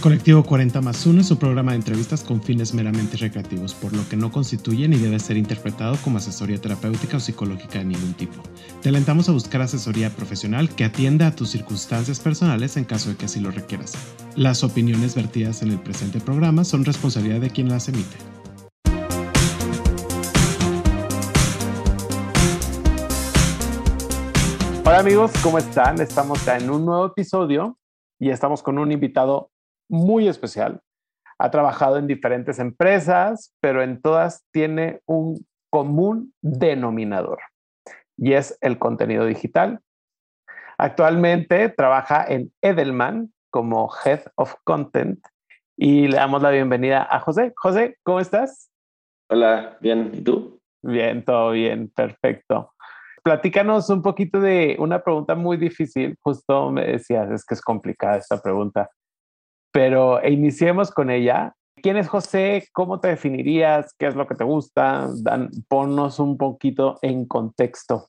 Colectivo 40 más 1 es un programa de entrevistas con fines meramente recreativos, por lo que no constituye ni debe ser interpretado como asesoría terapéutica o psicológica de ningún tipo. Te alentamos a buscar asesoría profesional que atienda a tus circunstancias personales en caso de que así lo requieras. Las opiniones vertidas en el presente programa son responsabilidad de quien las emite. Hola amigos, ¿cómo están? Estamos en un nuevo episodio y estamos con un invitado muy especial. Ha trabajado en diferentes empresas, pero en todas tiene un común denominador y es el contenido digital. Actualmente trabaja en Edelman como Head of Content y le damos la bienvenida a José. José, ¿cómo estás? Hola, bien. ¿Y tú? Bien, todo bien, perfecto. Platícanos un poquito de una pregunta muy difícil. Justo me decías, es que es complicada esta pregunta pero iniciemos con ella. ¿Quién es José? ¿Cómo te definirías? ¿Qué es lo que te gusta? Dan, ponnos un poquito en contexto.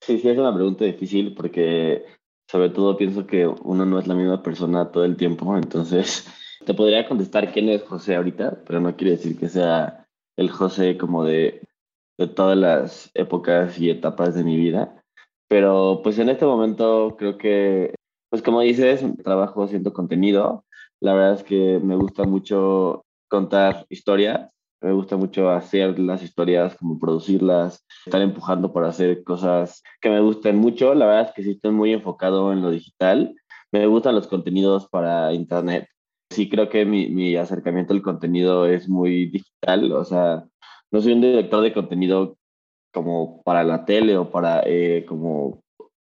Sí, sí, es una pregunta difícil porque sobre todo pienso que uno no es la misma persona todo el tiempo, entonces te podría contestar quién es José ahorita, pero no quiere decir que sea el José como de, de todas las épocas y etapas de mi vida. Pero pues en este momento creo que pues como dices, trabajo haciendo contenido. La verdad es que me gusta mucho contar historias, me gusta mucho hacer las historias, como producirlas, estar empujando para hacer cosas que me gusten mucho. La verdad es que sí estoy muy enfocado en lo digital. Me gustan los contenidos para internet. Sí creo que mi, mi acercamiento al contenido es muy digital. O sea, no soy un director de contenido como para la tele o para eh, como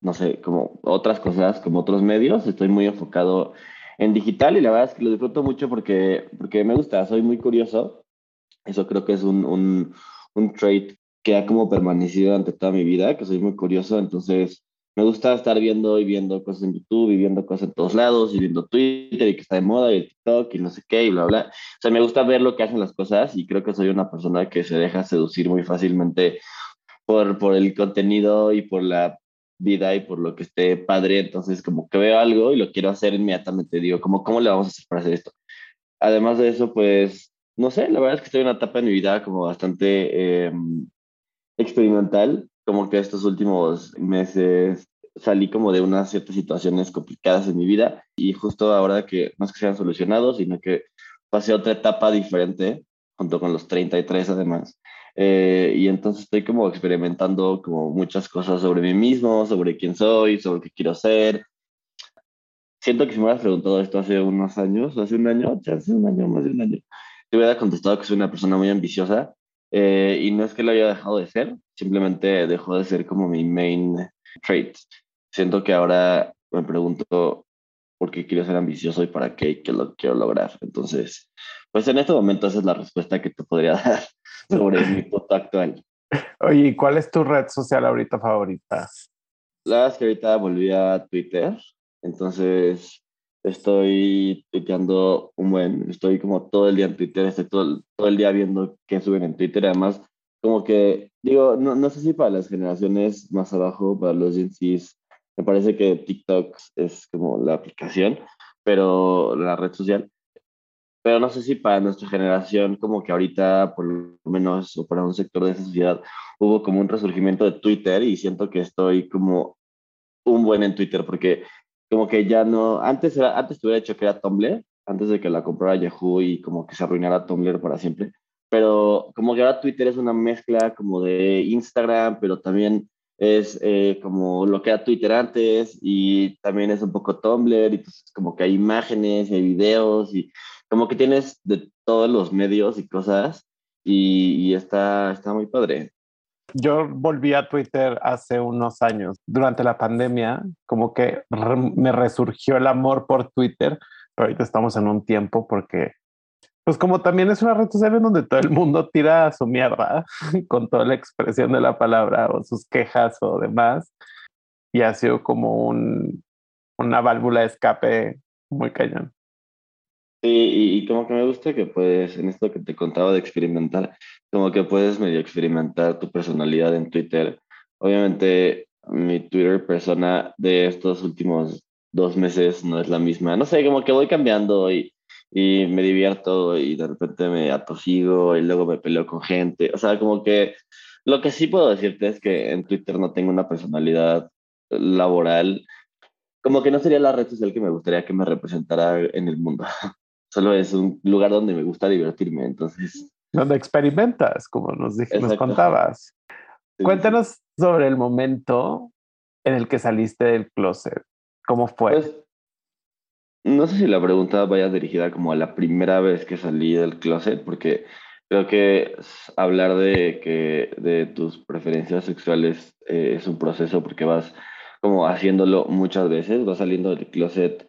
no sé, como otras cosas, como otros medios. Estoy muy enfocado en digital y la verdad es que lo disfruto mucho porque, porque me gusta, soy muy curioso. Eso creo que es un, un, un trait que ha como permanecido ante toda mi vida, que soy muy curioso. Entonces, me gusta estar viendo y viendo cosas en YouTube y viendo cosas en todos lados y viendo Twitter y que está de moda y TikTok y no sé qué y bla, bla. O sea, me gusta ver lo que hacen las cosas y creo que soy una persona que se deja seducir muy fácilmente por, por el contenido y por la vida y por lo que esté padre, entonces como que veo algo y lo quiero hacer inmediatamente, digo, como, ¿cómo le vamos a hacer para hacer esto? Además de eso, pues, no sé, la verdad es que estoy en una etapa de mi vida como bastante em, experimental, como que estos últimos meses salí como de unas ciertas situaciones complicadas en mi vida y justo ahora que no es que sean solucionados, sino que pasé otra etapa diferente, junto con los 33 además, eh, y entonces estoy como experimentando como muchas cosas sobre mí mismo, sobre quién soy, sobre qué quiero ser. Siento que si me hubieras preguntado esto hace unos años, hace un año, hace un año, más de un año, te hubiera contestado que soy una persona muy ambiciosa eh, y no es que lo haya dejado de ser, simplemente dejó de ser como mi main trait. Siento que ahora me pregunto por qué quiero ser ambicioso y para qué, qué lo quiero lograr. Entonces, pues en este momento esa es la respuesta que te podría dar sobre mi foto actual. Oye, ¿y cuál es tu red social ahorita favorita? La verdad es que ahorita volví a Twitter, entonces estoy tuiteando un buen, estoy como todo el día en Twitter, estoy todo, todo el día viendo qué suben en Twitter, además como que, digo, no, no sé si para las generaciones más abajo, para los Gen Zs, me parece que TikTok es como la aplicación, pero la red social, pero no sé si para nuestra generación, como que ahorita, por lo menos, o para un sector de esa sociedad, hubo como un resurgimiento de Twitter y siento que estoy como un buen en Twitter, porque como que ya no, antes, era, antes te hubiera dicho que era Tumblr, antes de que la comprara Yahoo y como que se arruinara Tumblr para siempre, pero como que ahora Twitter es una mezcla como de Instagram, pero también es eh, como lo que era Twitter antes y también es un poco Tumblr y pues como que hay imágenes y hay videos y como que tienes de todos los medios y cosas y, está, está muy padre. Yo volví a Twitter hace unos años, durante la pandemia, como que me resurgió el amor por Twitter, pero ahorita estamos en un tiempo porque, pues como también es una red social en donde todo el mundo tira su mierda con toda la expresión de la palabra o sus quejas o demás, y ha sido como un, una válvula de escape muy cañón. Sí, y, como que me gusta que puedes, en esto que te contaba de experimentar, como que puedes medio experimentar tu personalidad en Twitter. Obviamente, mi Twitter persona de estos últimos dos meses no es la misma. No sé, como que voy cambiando y, y me divierto y de repente me atosigo y luego me peleo con gente. O sea, como que lo que sí puedo decirte es que en Twitter no tengo una personalidad laboral. Como que no sería la red social que me gustaría que me representara en el mundo. Solo es un lugar donde me gusta divertirme, entonces... Donde experimentas, como nos, nos contabas. Cuéntanos sobre el momento en el que saliste del closet. ¿Cómo fue? Pues, no sé si la pregunta vaya dirigida como a la primera vez que salí del closet, porque creo que hablar de que de tus preferencias sexuales eh, es un proceso porque vas como haciéndolo muchas veces, vas saliendo del closet.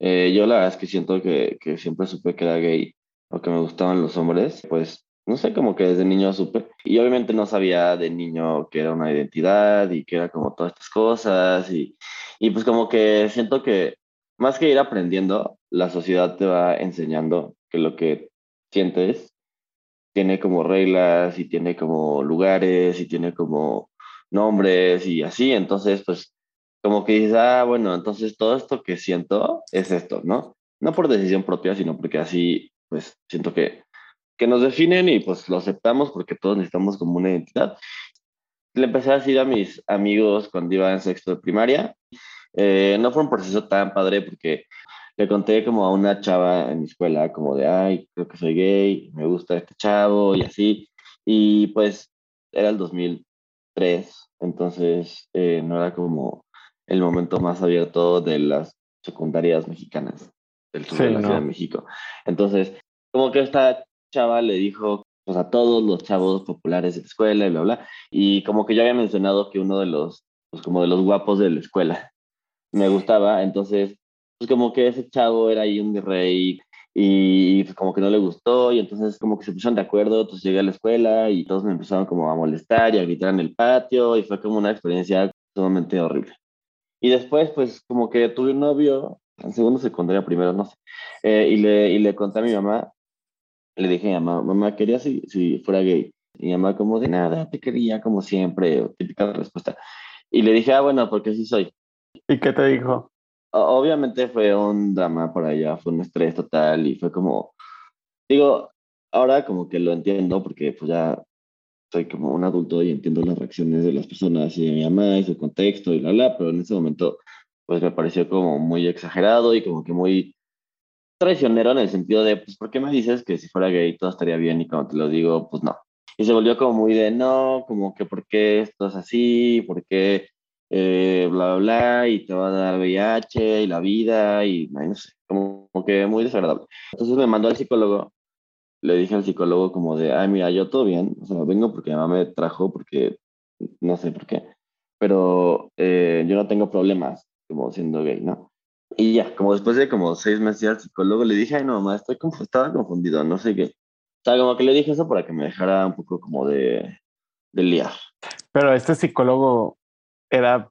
Eh, yo la verdad es que siento que, que siempre supe que era gay o que me gustaban los hombres, pues no sé, como que desde niño supe. Y obviamente no sabía de niño que era una identidad y que era como todas estas cosas. Y, y pues como que siento que más que ir aprendiendo, la sociedad te va enseñando que lo que sientes tiene como reglas y tiene como lugares y tiene como nombres y así. Entonces, pues como que dices, ah, bueno, entonces todo esto que siento es esto, ¿no? No por decisión propia, sino porque así, pues siento que que nos definen y pues lo aceptamos porque todos necesitamos como una identidad. Le empecé a decir a mis amigos cuando iba en sexto de primaria. Eh, no fue un proceso tan padre porque le conté como a una chava en mi escuela, como de, ay, creo que soy gay, me gusta este chavo y así. Y pues era el 2003, entonces eh, no era como el momento más abierto de las secundarias mexicanas del sur de la Ciudad de México. Entonces, como que esta chava le dijo pues, a todos los chavos populares de la escuela y bla, bla. Y como que yo había mencionado que uno de los, pues como de los guapos de la escuela me gustaba, entonces, pues como que ese chavo era ahí un rey y pues como que no le gustó y entonces como que se pusieron de acuerdo, entonces llegué a la escuela y todos me empezaron como a molestar y a gritar en el patio y fue como una experiencia sumamente horrible. Y después pues como que tuve un novio, en segundo secundaria primero, no sé, eh, y, le, y le conté a mi mamá le dije a mamá, mamá, quería si, si fuera gay. Y mi mamá como de nada, te quería como siempre, típica respuesta. Y le dije, ah, bueno, porque sí soy. ¿Y qué te dijo? Obviamente fue un drama por allá, fue un estrés total y fue como, digo, ahora como que lo entiendo porque pues ya soy como un adulto y entiendo las reacciones de las personas y de mi mamá y su contexto y la bla, pero en ese momento pues me pareció como muy exagerado y como que muy traicionero en el sentido de, pues, ¿por qué me dices que si fuera gay todo estaría bien y cuando te lo digo, pues no? Y se volvió como muy de, no, como que, ¿por qué esto es así? ¿Por qué eh, bla, bla, bla? Y te va a dar VIH y la vida y no sé, como, que muy desagradable. Entonces me mandó al psicólogo, le dije al psicólogo como de, ay, mira, yo todo bien, o sea, vengo porque mi mamá me trajo, porque no sé por qué, pero eh, yo no tengo problemas como siendo gay, ¿no? Y ya, como después de como seis meses al psicólogo, le dije, ay, no, mamá, estoy estaba confundido, no sé qué. O sea, como que le dije eso para que me dejara un poco como de, de liar. Pero este psicólogo era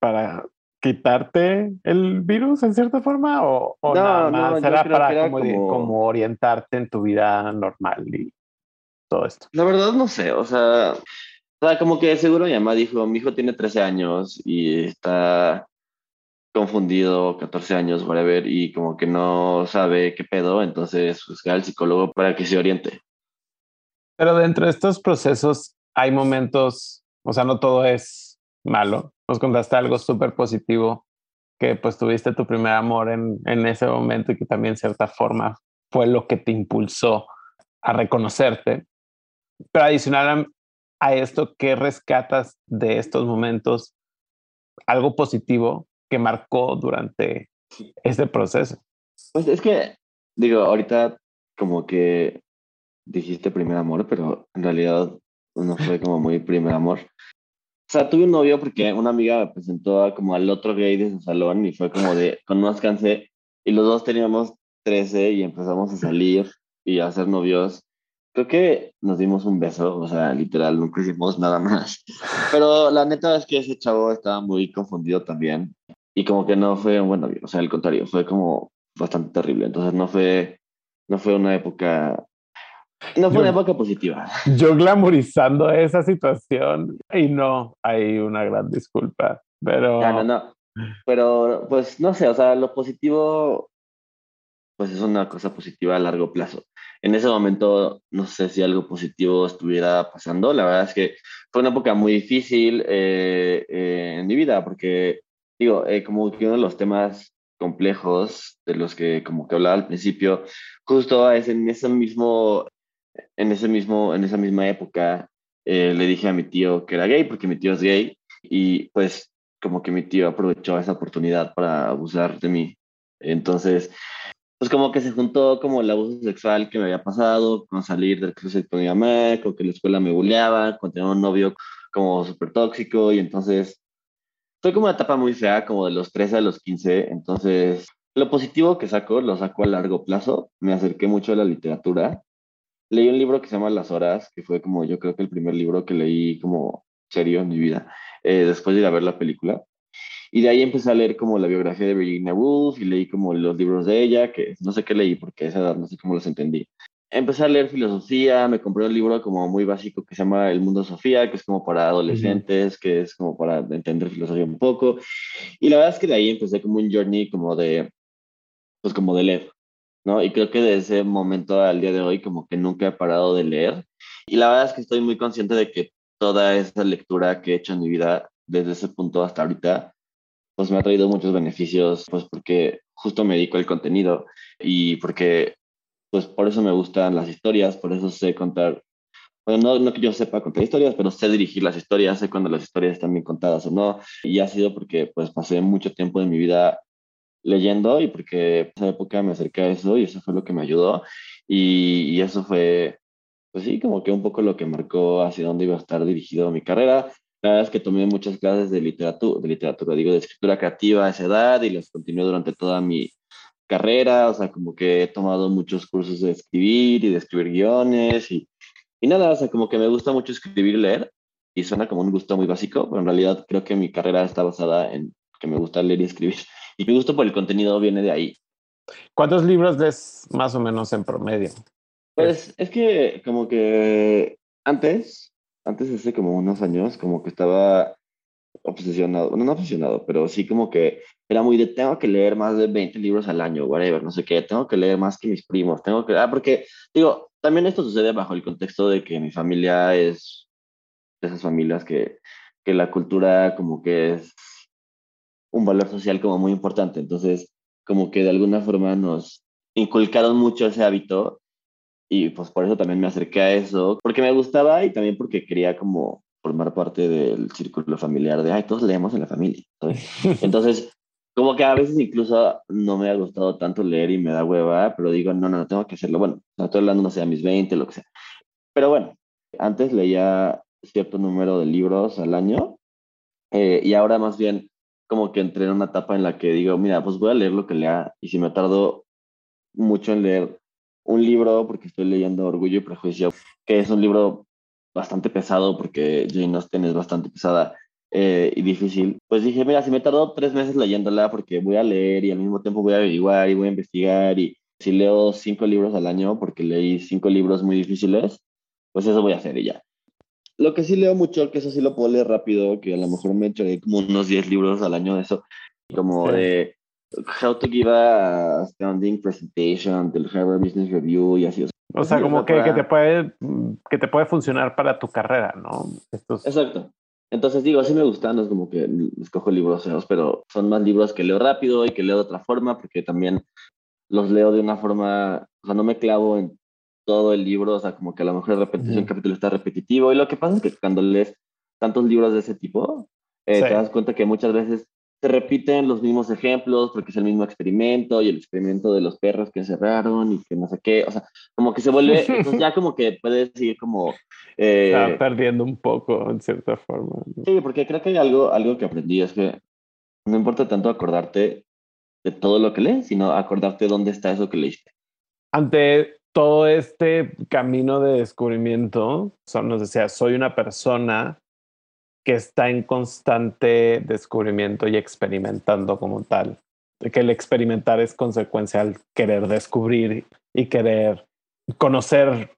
para quitarte el virus en cierta forma o, o nada más era para como, como... orientarte en tu vida normal y todo esto. La verdad no sé, o sea, o sea, como que seguro mi mamá dijo, mi hijo tiene 13 años y está confundido, 14 años, whatever, y como que no sabe qué pedo, entonces busca al psicólogo para que se oriente. Pero dentro de estos procesos hay momentos, o sea, no todo es malo. Nos contaste algo súper positivo, que pues tuviste tu primer amor en, en ese momento y que también en cierta forma fue lo que te impulsó a reconocerte. Pero adicional a, a esto, ¿qué rescatas de estos momentos? Algo positivo que marcó durante este proceso? Pues es que, digo, ahorita como que dijiste primer amor, pero en realidad no fue como muy primer amor. O sea, tuve un novio porque una amiga me presentó como al otro gay de su salón y fue como de, con más cansé, y los dos teníamos 13 y empezamos a salir y a hacer novios. Creo que nos dimos un beso, o sea, literal, nunca hicimos nada más. Pero la neta es que ese chavo estaba muy confundido también y como que no fue un buen novio, o sea, al contrario, fue como bastante terrible. Entonces no fue, no fue una época, no fue una época positiva. Yo glamorizando esa situación y no, hay una gran disculpa, pero... No, no, no. pero pues no sé, o sea, lo positivo, pues es una cosa positiva a largo plazo. En ese momento no sé si algo positivo estuviera pasando, la verdad es que fue una época muy difícil eh, eh, en mi vida, porque digo, eh, como que uno de los temas complejos de los que como que hablaba al principio, justo es en ese mismo, en ese mismo, en esa misma época, le dije a mi tío que era gay, porque mi tío es gay, y pues como que mi tío aprovechó esa oportunidad para abusar de mí. Entonces, pues como que se juntó como el abuso sexual que me había pasado, con salir del cruce con mi mamá, con que la escuela me bulleaba, con tener un novio como súper tóxico y entonces fue como una etapa muy fea, como de los 13 a los 15, entonces lo positivo que saco, lo saco a largo plazo, me acerqué mucho a la literatura, leí un libro que se llama Las Horas, que fue como yo creo que el primer libro que leí como serio en mi vida, eh, después de ir a ver la película. Y de ahí empecé a leer como la biografía de Virginia Woolf y leí como los libros de ella, que no sé qué leí porque a esa edad no sé cómo los entendí. Empecé a leer filosofía, me compré un libro como muy básico que se llama El Mundo Sofía, que es como para adolescentes, que es como para entender filosofía un poco. Y la verdad es que de ahí empecé como un journey como de, pues como de leer, ¿no? Y creo que de ese momento al día de hoy como que nunca he parado de leer. Y la verdad es que estoy muy consciente de que toda esa lectura que he hecho en mi vida desde ese punto hasta ahorita, pues me ha traído muchos beneficios, pues porque justo me dedico al contenido y porque, pues por eso me gustan las historias, por eso sé contar, bueno, no, no que yo sepa contar historias, pero sé dirigir las historias, sé cuando las historias están bien contadas o no, y ha sido porque pues pasé mucho tiempo de mi vida leyendo y porque esa época me acerqué a eso y eso fue lo que me ayudó. Y, y eso fue pues sí, como que un poco lo que marcó hacia dónde iba a estar dirigido mi carrera. La verdad es que tomé muchas clases de literatura, de literatura, digo, de escritura creativa a esa edad y las continué durante toda mi carrera, o sea, como que he tomado muchos cursos de escribir y de escribir guiones y, y nada, o sea, como que me gusta mucho escribir y leer y suena como un gusto muy básico, pero en realidad creo que mi carrera está basada en que me gusta leer y escribir y mi gusto por el contenido viene de ahí. ¿Cuántos libros des más o menos en promedio? Pues es que como que antes, antes hace como unos años, como que estaba obsesionado, bueno, no obsesionado, pero sí como que era muy de tengo que leer más de 20 libros al año, whatever, no sé qué, tengo que leer más que mis primos, tengo que, ah, porque digo, también esto sucede bajo el contexto de que mi familia es de esas familias que, que la cultura como que es un valor social como muy importante, entonces como que de alguna forma nos inculcaron mucho ese hábito y pues por eso también me acerqué a eso, porque me gustaba y también porque quería como formar parte del círculo familiar de, ay, todos leemos en la familia. Entonces, como que a veces incluso no me ha gustado tanto leer y me da hueva, pero digo, no, no, no tengo que hacerlo. Bueno, estoy hablando, no sé, a mis 20, lo que sea. Pero bueno, antes leía cierto número de libros al año eh, y ahora más bien como que entré en una etapa en la que digo, mira, pues voy a leer lo que lea y si me tardo mucho en leer un libro, porque estoy leyendo Orgullo y Prejuicio, que es un libro bastante pesado, porque Jane Austen es bastante pesada eh, y difícil. Pues dije, mira, si me tardo tres meses leyéndola, porque voy a leer y al mismo tiempo voy a averiguar y voy a investigar, y si leo cinco libros al año, porque leí cinco libros muy difíciles, pues eso voy a hacer y ya. Lo que sí leo mucho, que eso sí lo puedo leer rápido, que a lo mejor me echaré como unos 10 libros al año de eso, como de How to give a standing presentation del Harvard Business Review y así. O sea, como que, que, te puede, que te puede funcionar para tu carrera, ¿no? Exacto. Entonces digo, sí me gustan, no es como que escojo libros feos, pero son más libros que leo rápido y que leo de otra forma, porque también los leo de una forma, o sea, no me clavo en todo el libro, o sea, como que a lo mejor de repente un capítulo está repetitivo, y lo que pasa es que cuando lees tantos libros de ese tipo, eh, te das cuenta que muchas veces se repiten los mismos ejemplos porque es el mismo experimento y el experimento de los perros que cerraron y que no sé qué, o sea, como que se vuelve, pues ya como que puedes decir como... Eh, Está perdiendo un poco en cierta forma. Sí, porque creo que hay algo, algo que aprendí, es que no importa tanto acordarte de todo lo que lees, sino acordarte dónde está eso que leíste. Ante todo este camino de descubrimiento, son, nos decía, soy una persona que está en constante descubrimiento y experimentando como tal. Que el experimentar es consecuencia al querer descubrir y querer conocer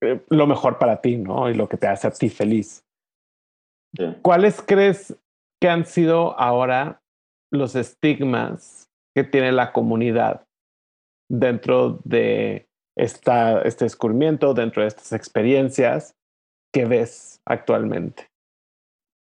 eh, lo mejor para ti, ¿no? Y lo que te hace a ti feliz. ¿Cuáles crees que han sido ahora los estigmas que tiene la comunidad dentro de esta, este descubrimiento, dentro de estas experiencias que ves actualmente?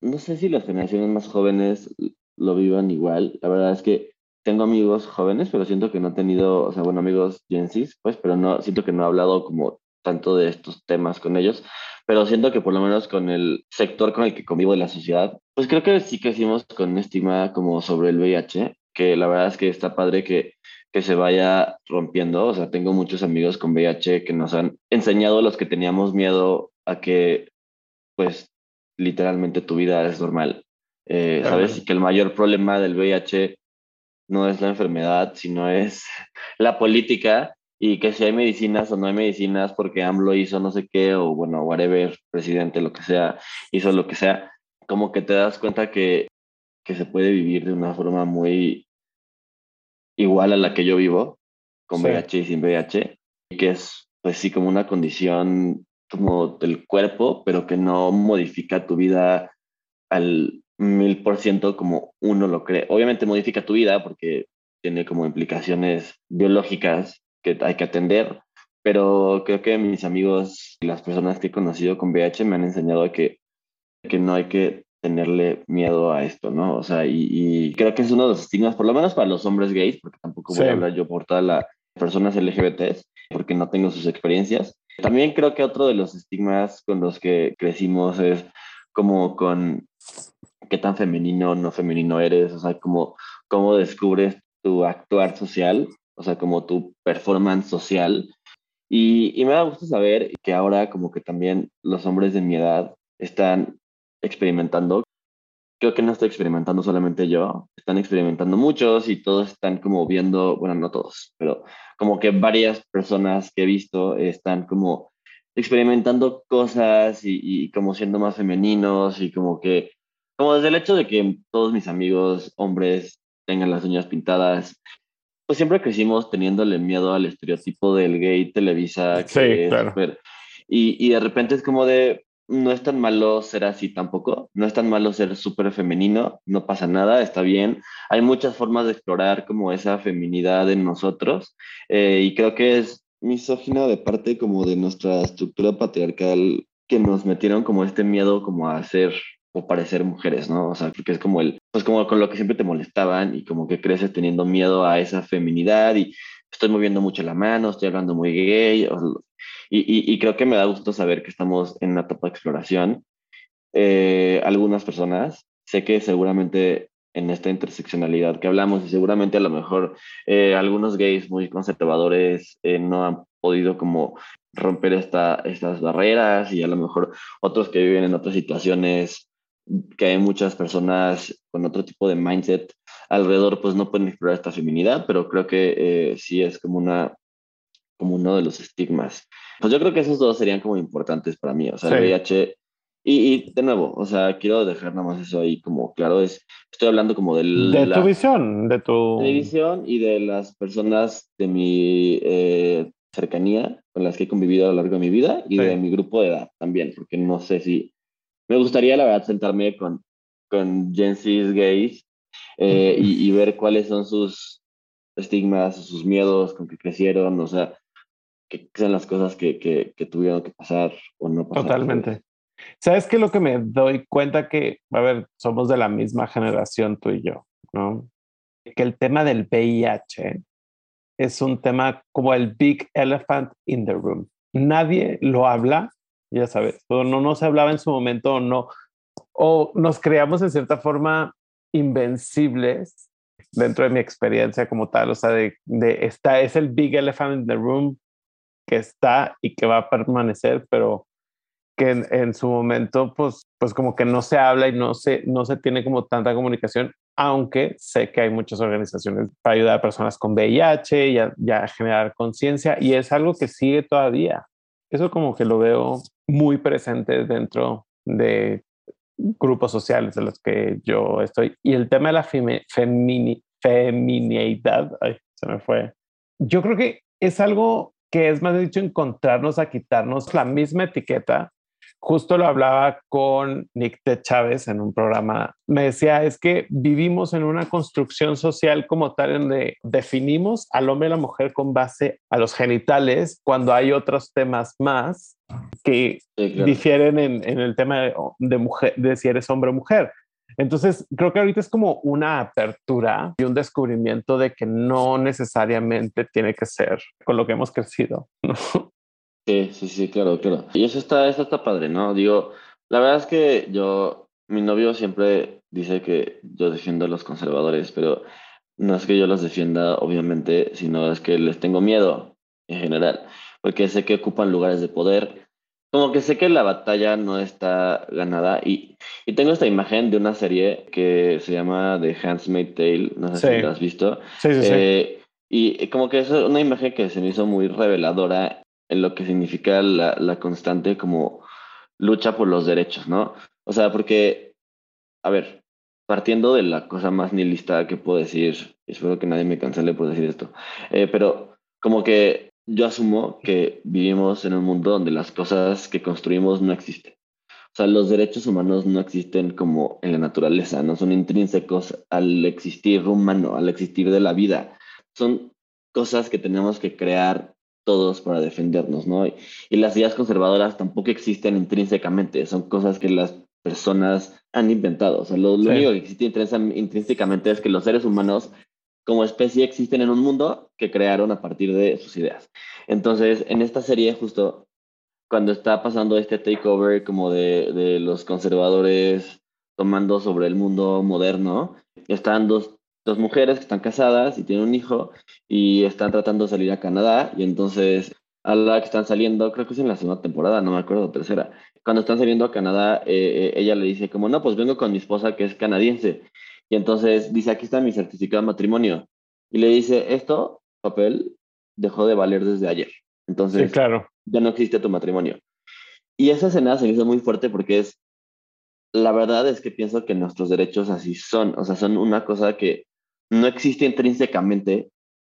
No sé si las generaciones más jóvenes lo vivan igual. La verdad es que tengo amigos jóvenes, pero siento que no he tenido, o sea, bueno, amigos Gen pues, pero no, siento que no he hablado como tanto de estos temas con ellos, pero siento que por lo menos con el sector con el que convivo de la sociedad, pues creo que sí crecimos con un estigma como sobre el VIH, que la verdad es que está padre que, que se vaya rompiendo, o sea, tengo muchos amigos con VIH que nos han enseñado a los que teníamos miedo a que, pues, literalmente tu vida es normal, eh, ¿sabes? Y que el mayor problema del VIH no es la enfermedad, sino es la política y que si hay medicinas o no hay medicinas porque AMLO hizo no sé qué o bueno, whatever, presidente, lo que sea, hizo lo que sea, como que te das cuenta que, que se puede vivir de una forma muy igual a la que yo vivo, con VIH y sin VIH, y que es pues sí como una condición como del cuerpo, pero que no modifica tu vida al mil por ciento como uno lo cree. Obviamente modifica tu vida porque tiene como implicaciones biológicas que hay que atender, pero creo que mis amigos y las personas que he conocido con VIH me han enseñado que, que no hay que tenerle miedo a esto, ¿no? O sea, y, creo que es uno de los estigmas, por lo menos para los hombres gays, porque tampoco voy a hablar yo por todas las personas LGBTs, porque no tengo sus experiencias. También creo que otro de los estigmas con los que crecimos es como con qué tan femenino o no femenino eres, o sea, como cómo descubres tu actuar social o sea, como tu performance social. Y, y, me da gusto saber que ahora como que también los hombres de mi edad están experimentando. Creo que no estoy experimentando solamente yo, están experimentando muchos y todos están como viendo, bueno, no todos, pero como que varias personas que he visto están como experimentando cosas y, y como siendo más femeninos y como que, como desde el hecho de que todos mis amigos hombres tengan las uñas pintadas, pues siempre crecimos teniéndole miedo al estereotipo del gay Televisa. Que sí, claro. y, y de repente es como de, no es tan malo ser así tampoco, no es tan malo ser súper femenino, no pasa nada, está bien. Hay muchas formas de explorar como esa feminidad en nosotros eh, y creo que es misógino de parte como de nuestra estructura patriarcal que nos metieron como este miedo como a ser o parecer mujeres, ¿no? O sea, porque es como el, pues como con lo que siempre te molestaban y como que creces teniendo miedo a esa feminidad y estoy moviendo mucho la mano, estoy hablando muy gay, y, creo que me da gusto saber que estamos en una etapa de exploración. Eh, algunas personas, sé que seguramente en esta interseccionalidad que hablamos y seguramente a lo mejor eh, algunos gays muy conservadores eh, no han podido como romper esta, estas barreras y a lo mejor otros que viven en otras situaciones que hay muchas personas con otro tipo de mindset alrededor, pues no pueden explorar esta feminidad, pero creo que sí es como una como uno de los estigmas. Pues yo creo que esos dos serían como importantes para mí, o sea, el VIH y, de nuevo, o sea, quiero dejar nada más eso ahí como claro, es, estoy hablando como del, de tu visión, de tu... De visión y de las personas de mi eh, cercanía con las que he convivido a lo largo de mi vida y de mi grupo de edad también, porque no sé si me gustaría, la verdad, sentarme con, con Gen gays eh, y, ver cuáles son sus estigmas, sus miedos con que crecieron, o sea, qué son las cosas que, que, tuvieron que pasar o no pasar. Totalmente. ¿Sabes qué? Lo que me doy cuenta que, a ver, somos de la misma generación tú y yo, ¿no? Que el tema del VIH es un tema como el big elephant in the room. Nadie lo habla ya sabes, o no nos hablaba en su momento o no, o nos creamos en cierta forma invencibles dentro de mi experiencia como tal, o sea, de, de esta es el big elephant in the room que está y que va a permanecer, pero que en, su momento, pues, pues como que no se habla y no se, no se tiene como tanta comunicación, aunque sé que hay muchas organizaciones para ayudar a personas con VIH y a generar conciencia, y es algo que sigue todavía. Eso como que lo veo muy presente dentro de grupos sociales de los que yo estoy. Y el tema de la femini, feminidad, se me fue. Yo creo que es algo que es más dicho encontrarnos a quitarnos la misma etiqueta, justo lo hablaba con Nick T. Chávez en un programa, me decía, es que vivimos en una construcción social como tal en donde definimos al hombre y la mujer con base a los genitales cuando hay otros temas más que difieren en, en, el tema de, de, mujer, de si eres hombre o mujer. Entonces, creo que ahorita es como una apertura y un descubrimiento de que no necesariamente tiene que ser con lo que hemos crecido. ¿no? Sí, sí, sí, claro, claro. Y eso está, eso está padre, ¿no? Digo, la verdad es que yo, mi novio siempre dice que yo defiendo a los conservadores, pero no es que yo los defienda, obviamente, sino es que les tengo miedo en general, porque sé que ocupan lugares de poder. Como que sé que la batalla no está ganada y, y tengo esta imagen de una serie que se llama The Handmaid's Tale, no sé si la has visto. Sí, sí, sí. Eh, y como que es una imagen que se me hizo muy reveladora en lo que significa la, la, constante como lucha por los derechos, ¿no? O sea, porque, a ver, partiendo de la cosa más nihilista que puedo decir, espero que nadie me cancele por decir esto, eh, pero como que yo asumo que vivimos en un mundo donde las cosas que construimos no existen. O sea, los derechos humanos no existen como en la naturaleza, no son intrínsecos al existir humano, al existir de la vida. Son cosas que tenemos que crear todos para defendernos, ¿no? Y, las ideas conservadoras tampoco existen intrínsecamente, son cosas que las personas han inventado. O sea, lo, único que existe intrínsecamente es que los seres humanos como especie existen en un mundo que crearon a partir de sus ideas. Entonces, en esta serie, justo cuando está pasando este takeover como de, los conservadores tomando sobre el mundo moderno, están dos dos mujeres que están casadas y tienen un hijo y están tratando de salir a Canadá y entonces a la que están saliendo, creo que es en la segunda temporada, no me acuerdo, tercera, cuando están saliendo a Canadá, eh, eh, ella le dice como, no, pues vengo con mi esposa que es canadiense. Y entonces dice, aquí está mi certificado de matrimonio. Y le dice, esto, papel, dejó de valer desde ayer. Entonces, claro. ya no existe tu matrimonio. Y esa escena se me hizo muy fuerte porque es, la verdad es que pienso que nuestros derechos así son, o sea, son una cosa que no existe intrínsecamente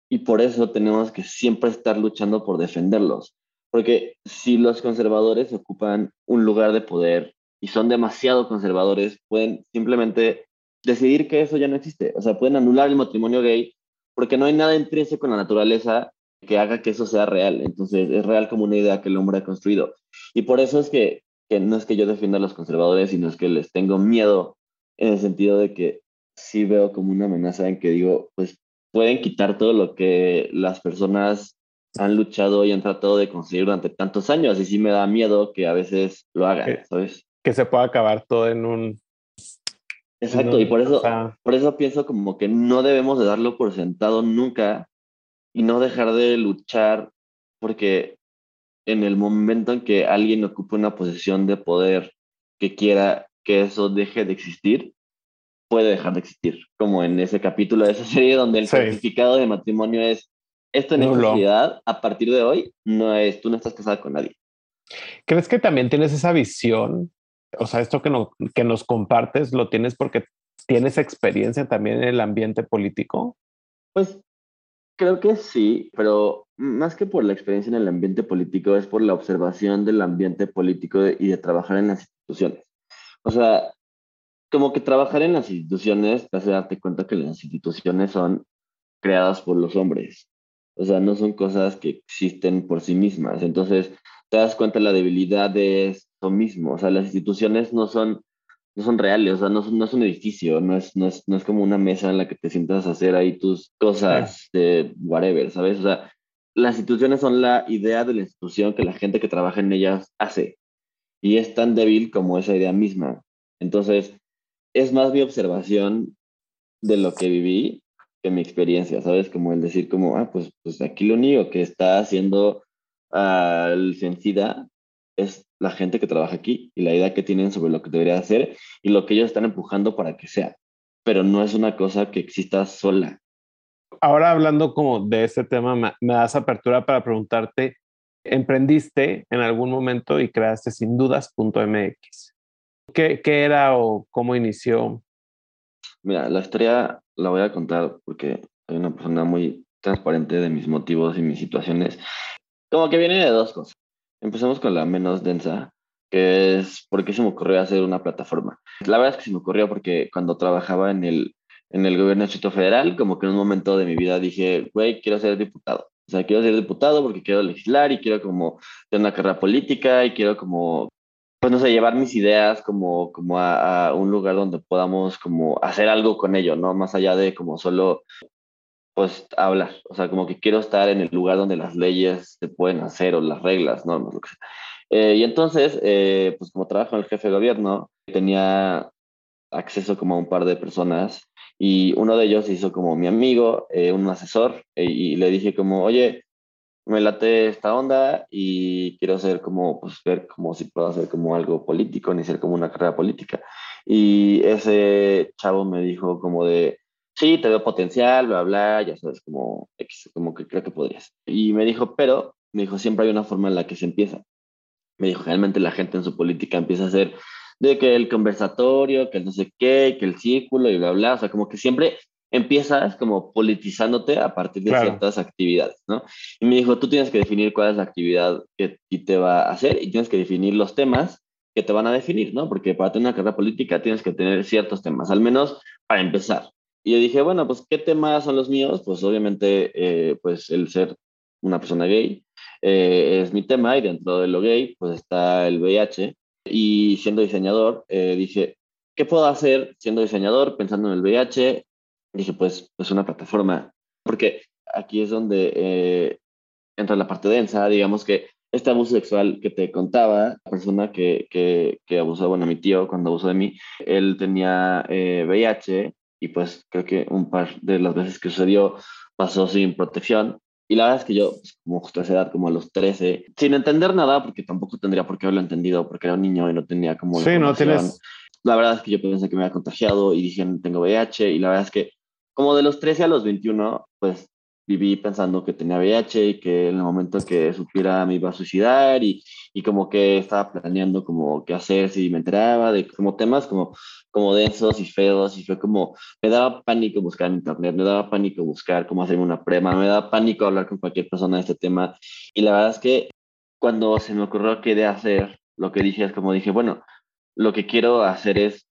y por eso tenemos que siempre estar luchando por defenderlos. Porque si los conservadores ocupan un lugar de poder y son demasiado conservadores, pueden simplemente decidir que eso ya no existe. O sea, pueden anular el matrimonio gay porque no hay nada intrínseco en la naturaleza que haga que eso sea real. Entonces, es real como una idea que el hombre ha construido. Y por eso es que, que no es que yo defienda a los conservadores, sino es que les tengo miedo en el sentido de que sí veo como una amenaza en que digo, pues pueden quitar todo lo que las personas han luchado y han tratado de conseguir durante tantos años y sí me da miedo que a veces lo hagan, ¿sabes? Que se pueda acabar todo en un... Exacto, y por eso, por eso pienso como que no debemos de darlo por sentado nunca y no dejar de luchar porque en el momento en que alguien ocupe una posición de poder que quiera que eso deje de existir, puede dejar de existir, como en ese capítulo de esa serie donde el certificado de matrimonio es esto en sociedad, a partir de hoy, no es, tú no estás casada con nadie. ¿Crees que también tienes esa visión? O sea, esto que, no, que nos compartes, ¿lo tienes porque tienes experiencia también en el ambiente político? Pues creo que sí, pero más que por la experiencia en el ambiente político, es por la observación del ambiente político y de trabajar en las instituciones. O sea, como que trabajar en las instituciones te hace darte cuenta que las instituciones son creadas por los hombres. O sea, no son cosas que existen por sí mismas. Entonces, te das cuenta de la debilidad de eso mismo. O sea, las instituciones no son, no son reales, o sea, no, no es un edificio, no es, no, es, no es como una mesa en la que te sientas a hacer ahí tus cosas de whatever, ¿sabes? O sea, las instituciones son la idea de la institución que la gente que trabaja en ellas hace. Y es tan débil como esa idea misma. Entonces, es más mi observación de lo que viví que mi experiencia, ¿sabes? Como el decir como, ah, pues, pues aquí lo único que está haciendo al uh, es la gente que trabaja aquí y la idea que tienen sobre lo que debería hacer y lo que ellos están empujando para que sea. Pero no es una cosa que exista sola. Ahora hablando como de este tema, me, me das apertura para preguntarte, ¿emprendiste en algún momento y creaste sin dudas.mx? ¿Qué, ¿Qué, era o cómo inició? Mira, la historia la voy a contar porque soy una persona muy transparente de mis motivos y mis situaciones. Como que viene de dos cosas. Empezamos con la menos densa, que es por qué se me ocurrió hacer una plataforma. La verdad es que se me ocurrió porque cuando trabajaba en el, en el gobierno Distrito Federal, como que en un momento de mi vida dije, güey, quiero ser diputado. O sea, quiero ser diputado porque quiero legislar y quiero como tener una carrera política y quiero como, pues no sé, llevar mis ideas como, como a, a un lugar donde podamos como hacer algo con ello, ¿no? Más allá de como solo pues hablar, o sea, como que quiero estar en el lugar donde las leyes se pueden hacer o las reglas, ¿no? lo que sea. Eh, y entonces, eh, pues como trabajo en el jefe de gobierno, tenía acceso como a un par de personas y uno de ellos hizo como mi amigo, eh, un asesor, y le dije como, oye, me late esta onda y quiero hacer como, pues ver como si puedo hacer como algo político, ni ser como una carrera política. Y ese chavo me dijo como de, sí, te veo potencial, bla, bla, ya sabes, como, como que creo que podrías. Y me dijo, pero, me dijo, siempre hay una forma en la que se empieza me dijo, realmente la gente en su política empieza a hacer de que el conversatorio, que el no sé qué, que el círculo y bla, bla, o sea, como que siempre empiezas como politizándote a partir de ciertas actividades, ¿no? Y me dijo, tú tienes que definir cuál es la actividad que te va a hacer y tienes que definir los temas que te van a definir, ¿no? Porque para tener una carrera política tienes que tener ciertos temas, al menos para empezar. Y yo dije, bueno, pues, ¿qué temas son los míos? Pues obviamente, eh, pues el ser una persona gay, eh, es mi tema y dentro de lo gay pues está el VIH y siendo diseñador eh, dije, ¿qué puedo hacer siendo diseñador pensando en el VIH? Dije, pues, pues una plataforma, porque aquí es donde eh, entra la parte densa, digamos que este abuso sexual que te contaba, la persona que, que, que abusó, bueno, mi tío cuando abusó de mí, él tenía VIH y pues creo que un par de las veces que sucedió pasó sin protección. Y la verdad es que yo, pues, como justo a esa edad, como a los 13, sin entender nada, porque tampoco tendría por qué haberlo entendido, porque era un niño y no tenía como... Sí, no tienes... La verdad es que yo pensé que me había contagiado y dije, tengo VIH, y la verdad es que como de los 13 a los 21, pues viví pensando que tenía VIH y que en el momento que supiera me iba a suicidar y, y como que estaba planeando como qué hacer si me enteraba de como temas como, como densos y feos y fue como, me daba pánico buscar en internet, me daba pánico buscar cómo hacerme una prueba, me daba pánico hablar con cualquier persona de este tema y la verdad es que cuando se me ocurrió qué de hacer, lo que dije es como dije, bueno, lo que quiero hacer es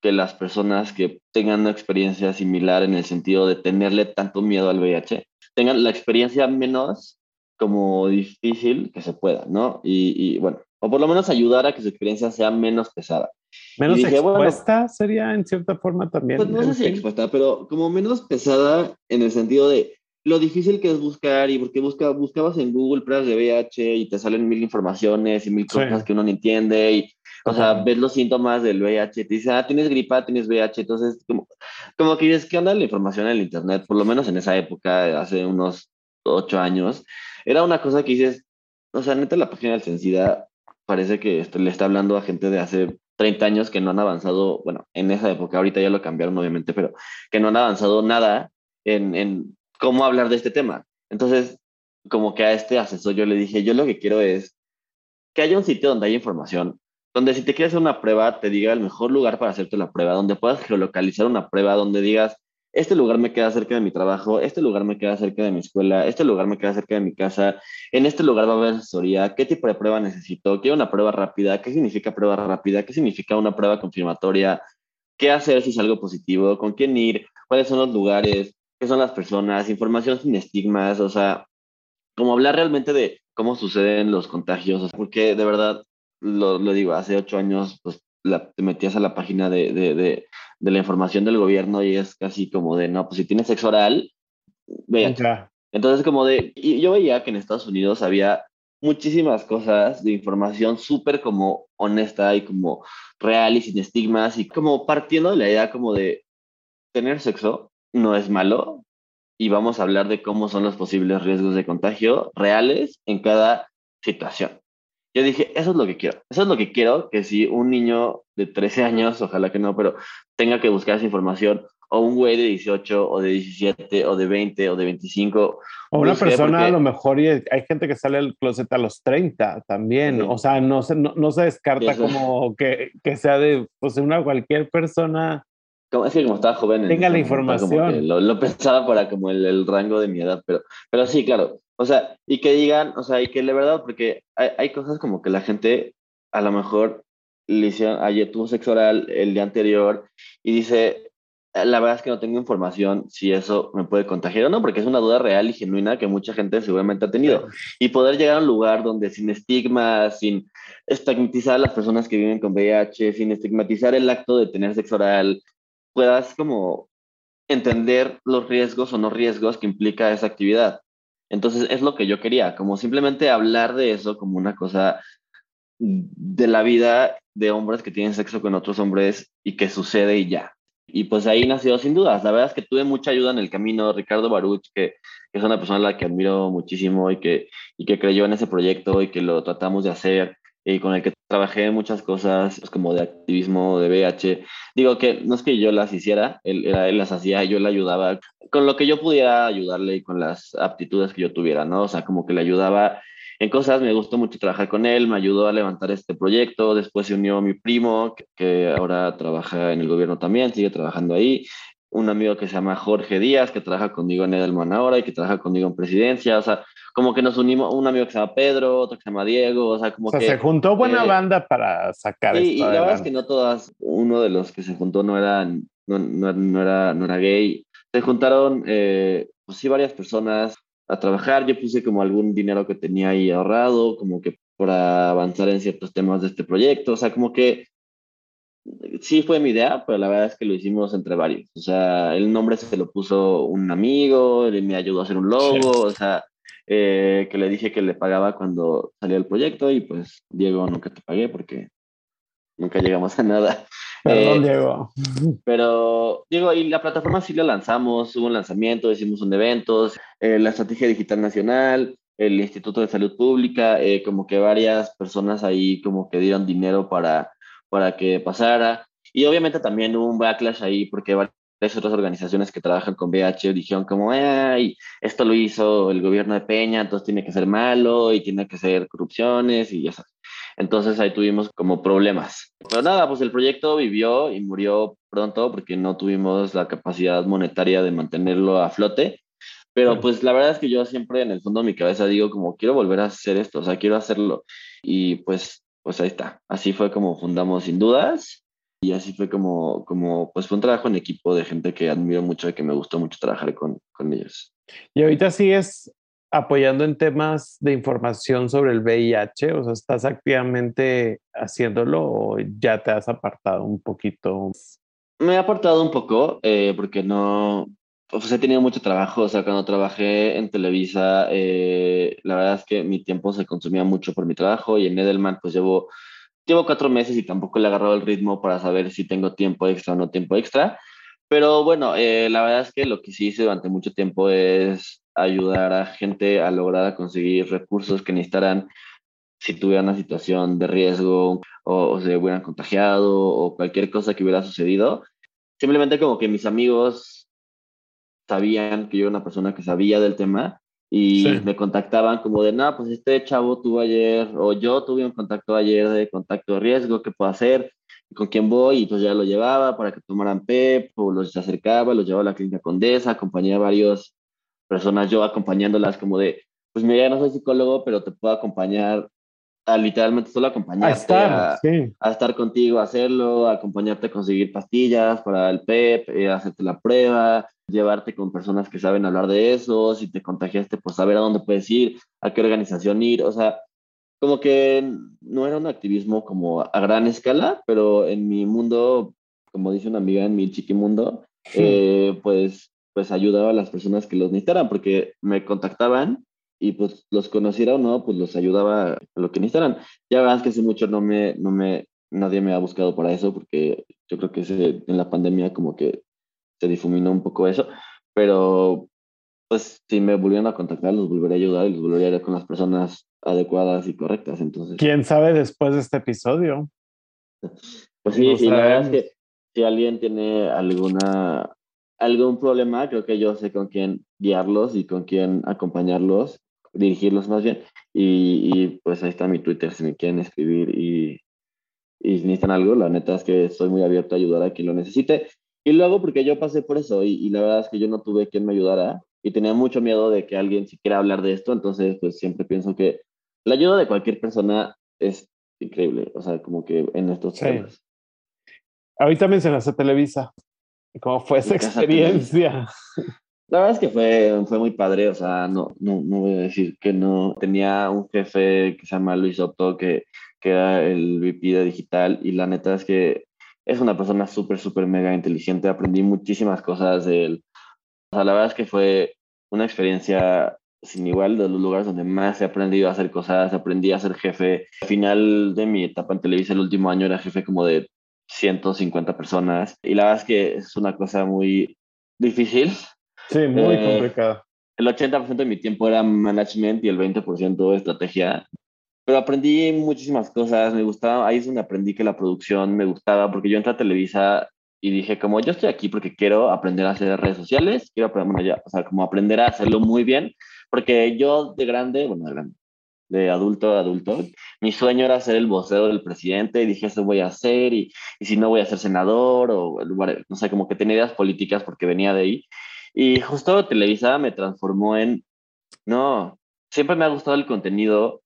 que las personas que tengan una experiencia similar en el sentido de tenerle tanto miedo al VIH tengan la experiencia menos como difícil que se pueda, ¿no? Y, bueno, o por lo menos ayudar a que su experiencia sea menos pesada. Menos expuesta sería en cierta forma también. Pues no sé si expuesta, pero como menos pesada en el sentido de lo difícil que es buscar y porque busca, buscabas en Google pruebas de VIH y te salen mil informaciones y mil cosas que uno no entiende y o sea, ves los síntomas del VIH, te dice, ah, tienes gripa, tienes VIH, entonces, como, como que dices, ¿qué onda la información en el Internet? Por lo menos en esa época, hace unos ocho años, era una cosa que dices, o sea, neta, la página del Censida parece que le está hablando a gente de hace 30 años que no han avanzado, bueno, en esa época, ahorita ya lo cambiaron obviamente, pero que no han avanzado nada en, en cómo hablar de este tema. Entonces, como que a este asesor yo le dije, yo lo que quiero es que haya un sitio donde haya información donde si te quieres hacer una prueba, te diga el mejor lugar para hacerte la prueba, donde puedas geolocalizar una prueba, donde digas, este lugar me queda cerca de mi trabajo, este lugar me queda cerca de mi escuela, este lugar me queda cerca de mi casa, en este lugar va a haber asesoría, qué tipo de prueba necesito, quiero una prueba rápida, qué significa prueba rápida, qué significa una prueba confirmatoria, qué hacer si es algo positivo, con quién ir, cuáles son los lugares, qué son las personas, información sin estigmas, o sea, como hablar realmente de cómo suceden los contagios, porque de verdad lo, lo digo, hace ocho años, pues la, te metías a la página de, de, de, de, la información del gobierno y es casi como de, no, pues si tienes sexo oral, vea. Entonces, como de, y yo veía que en Estados Unidos había muchísimas cosas de información súper como honesta y como real y sin estigmas y como partiendo de la idea como de tener sexo no es malo y vamos a hablar de cómo son los posibles riesgos de contagio reales en cada situación. Yo dije, eso es lo que quiero. Eso es lo que quiero, que si un niño de 13 años, ojalá que no, pero tenga que buscar esa información, o un güey de 18, o de 17, o de 20, o de 25. O una persona a lo mejor, y hay gente que sale del closet a los 30 también. O sea, no se, no, no se descarta como que, que, sea de pues, una cualquier persona. Como, es que como estaba joven. Tenga la información. Lo, lo, pensaba para como el, el rango de mi edad, pero, pero sí, claro. O sea, y que digan, o sea, y que la verdad, porque hay, hay, cosas como que la gente a lo mejor le hicieron, ayer tuvo sexo oral el día anterior y dice, la verdad es que no tengo información si eso me puede contagiar o no, porque es una duda real y genuina que mucha gente seguramente ha tenido. Y poder llegar a un lugar donde sin estigma, sin estigmatizar a las personas que viven con VIH, sin estigmatizar el acto de tener sexo oral, puedas como entender los riesgos o no riesgos que implica esa actividad. Entonces es lo que yo quería, como simplemente hablar de eso como una cosa de la vida de hombres que tienen sexo con otros hombres y que sucede y ya. Y pues ahí nació sin dudas. La verdad es que tuve mucha ayuda en el camino. Ricardo Baruch, que, es una persona a la que admiro muchísimo y que, y que creyó en ese proyecto y que lo tratamos de hacer con el que trabajé muchas cosas pues, como de activismo, de VH. Digo que no es que yo las hiciera, él, las hacía, yo le ayudaba con lo que yo pudiera ayudarle y con las aptitudes que yo tuviera, ¿no? O sea, como que le ayudaba en cosas, me gustó mucho trabajar con él, me ayudó a levantar este proyecto, después se unió mi primo, que, ahora trabaja en el gobierno también, sigue trabajando ahí, un amigo que se llama Jorge Díaz, que trabaja conmigo en Edelman ahora y que trabaja conmigo en presidencia, o sea, como que nos unimos, un amigo que se llama Pedro, otro que se llama Diego, o sea, como que... se juntó buena eh, banda para sacar esto y la verdad es que no todas, uno de los que se juntó no era, no, no, era, no era gay, se juntaron, eh, pues sí, varias personas, a trabajar. Yo puse como algún dinero que tenía ahí ahorrado, como que para avanzar en ciertos temas de este proyecto. O sea, como que sí fue mi idea, pero la verdad es que lo hicimos entre varios. O sea, el nombre se lo puso un amigo, él me ayudó a hacer un logo, o sea, eh, que le dije que le pagaba cuando salía el proyecto y pues Diego nunca te pagué porque nunca llegamos a nada. Perdón, eh, Diego. Pero, Diego, y la plataforma sí la lanzamos, hubo un lanzamiento, hicimos un evento, eh, la Estrategia Digital Nacional, el Instituto de Salud Pública, eh, como que varias personas ahí como que dieron dinero para, para que pasara. Y obviamente también hubo un backlash ahí porque varias otras organizaciones que trabajan con VH dijeron como, ay, esto lo hizo el gobierno de Peña, entonces tiene que ser malo y tiene que ser corrupciones y ya sabes. Entonces ahí tuvimos como problemas. Pero nada, pues el proyecto vivió y murió pronto porque no tuvimos la capacidad monetaria de mantenerlo a flote. Pero pues la verdad es que yo siempre en el fondo de mi cabeza digo como quiero volver a hacer esto, o sea, quiero hacerlo. Y pues, pues ahí está. Así fue como fundamos Sin Dudas. Y así fue como, como, pues fue un trabajo en equipo de gente que admiro mucho y que me gustó mucho trabajar con, con ellos. Y ahorita sigues apoyando en temas de información sobre el VIH? O sea, ¿estás activamente haciéndolo o ya te has apartado un poquito? Me he apartado un poco eh, porque no, pues he tenido mucho trabajo, o sea, cuando trabajé en Televisa, eh, la verdad es que mi tiempo se consumía mucho por mi trabajo y en Edelman pues llevo, llevo cuatro meses y tampoco le he agarrado el ritmo para saber si tengo tiempo extra o no tiempo extra. Pero bueno, eh, la verdad es que lo que sí hice durante mucho tiempo es ayudar a gente a lograr conseguir recursos que necesitaran si tuvieran una situación de riesgo o, se hubieran contagiado o cualquier cosa que hubiera sucedido. Simplemente como que mis amigos sabían que yo era una persona que sabía del tema y me contactaban como de, no, pues este chavo tuvo ayer, o yo tuve un contacto ayer de contacto de riesgo, ¿qué puedo hacer? ¿Con quién voy? Y pues ya lo llevaba para que tomaran PEP, o los acercaba, los llevaba a la clínica Condesa, acompañé a varios personas yo acompañándolas como de, pues mira, no soy psicólogo, pero te puedo acompañar a literalmente solo acompañarte a estar, a, estar contigo, a hacerlo, a acompañarte a conseguir pastillas para el PEP, eh, hacerte la prueba, llevarte con personas que saben hablar de eso, si te contagiaste, pues saber a dónde puedes ir, a qué organización ir, o sea, como que no era un activismo como a gran escala, pero en mi mundo, como dice una amiga, en mi chiquimundo, eh, pues pues ayudaba a las personas que los necesitaran, porque me contactaban y pues los conociera o no, pues los ayudaba a lo que necesitaran. Ya verás que hace mucho no me, no me, nadie me ha buscado para eso, porque yo creo que en la pandemia como que se difuminó un poco eso, pero pues si me volvieran a contactar, los volvería a ayudar y los volvería a ir con las personas adecuadas y correctas, entonces. ¿Quién sabe después de este episodio? Pues sí, sí la verdad es que si alguien tiene alguna algún problema, creo que yo sé con quién guiarlos y con quién acompañarlos, dirigirlos más bien. Y, pues ahí está mi Twitter si me quieren escribir y, y si necesitan algo, la neta es que estoy muy abierto a ayudar a quien lo necesite. Y luego porque yo pasé por eso y, la verdad es que yo no tuve quien me ayudara y tenía mucho miedo de que alguien siquiera hablar de esto, entonces pues siempre pienso que la ayuda de cualquier persona es increíble, o sea, como que en estos temas. Ahorita mencionaste Televisa. ¿Cómo fue esa experiencia? La verdad es que fue, fue muy padre, o sea, no, no, no voy a decir que no. Tenía un jefe que se llama Luis Otto, que, que era el VP de digital, y la neta es que es una persona súper, súper mega inteligente. Aprendí muchísimas cosas de él. O sea, la verdad es que fue una experiencia sin igual, de los lugares donde más he aprendido a hacer cosas, aprendí a ser jefe. Al final de mi etapa en Televisa, el último año era jefe como de 150 personas y la verdad es que es una cosa muy difícil. Sí, muy eh, complicada. El 80% de mi tiempo era management y el 20% estrategia. Pero aprendí muchísimas cosas, me gustaba, ahí es donde aprendí que la producción me gustaba, porque yo entré a Televisa y dije, como yo estoy aquí porque quiero aprender a hacer redes sociales, quiero aprender, ya, o sea, como aprender a hacerlo muy bien, porque yo de grande, bueno, de grande, de adulto a adulto, mi sueño era ser el vocero del presidente y dije, eso voy a hacer y, y si no voy a ser senador o, no sé, como que tenía ideas políticas porque venía de ahí. Y justo Televisa me transformó en, no, siempre me ha gustado el contenido,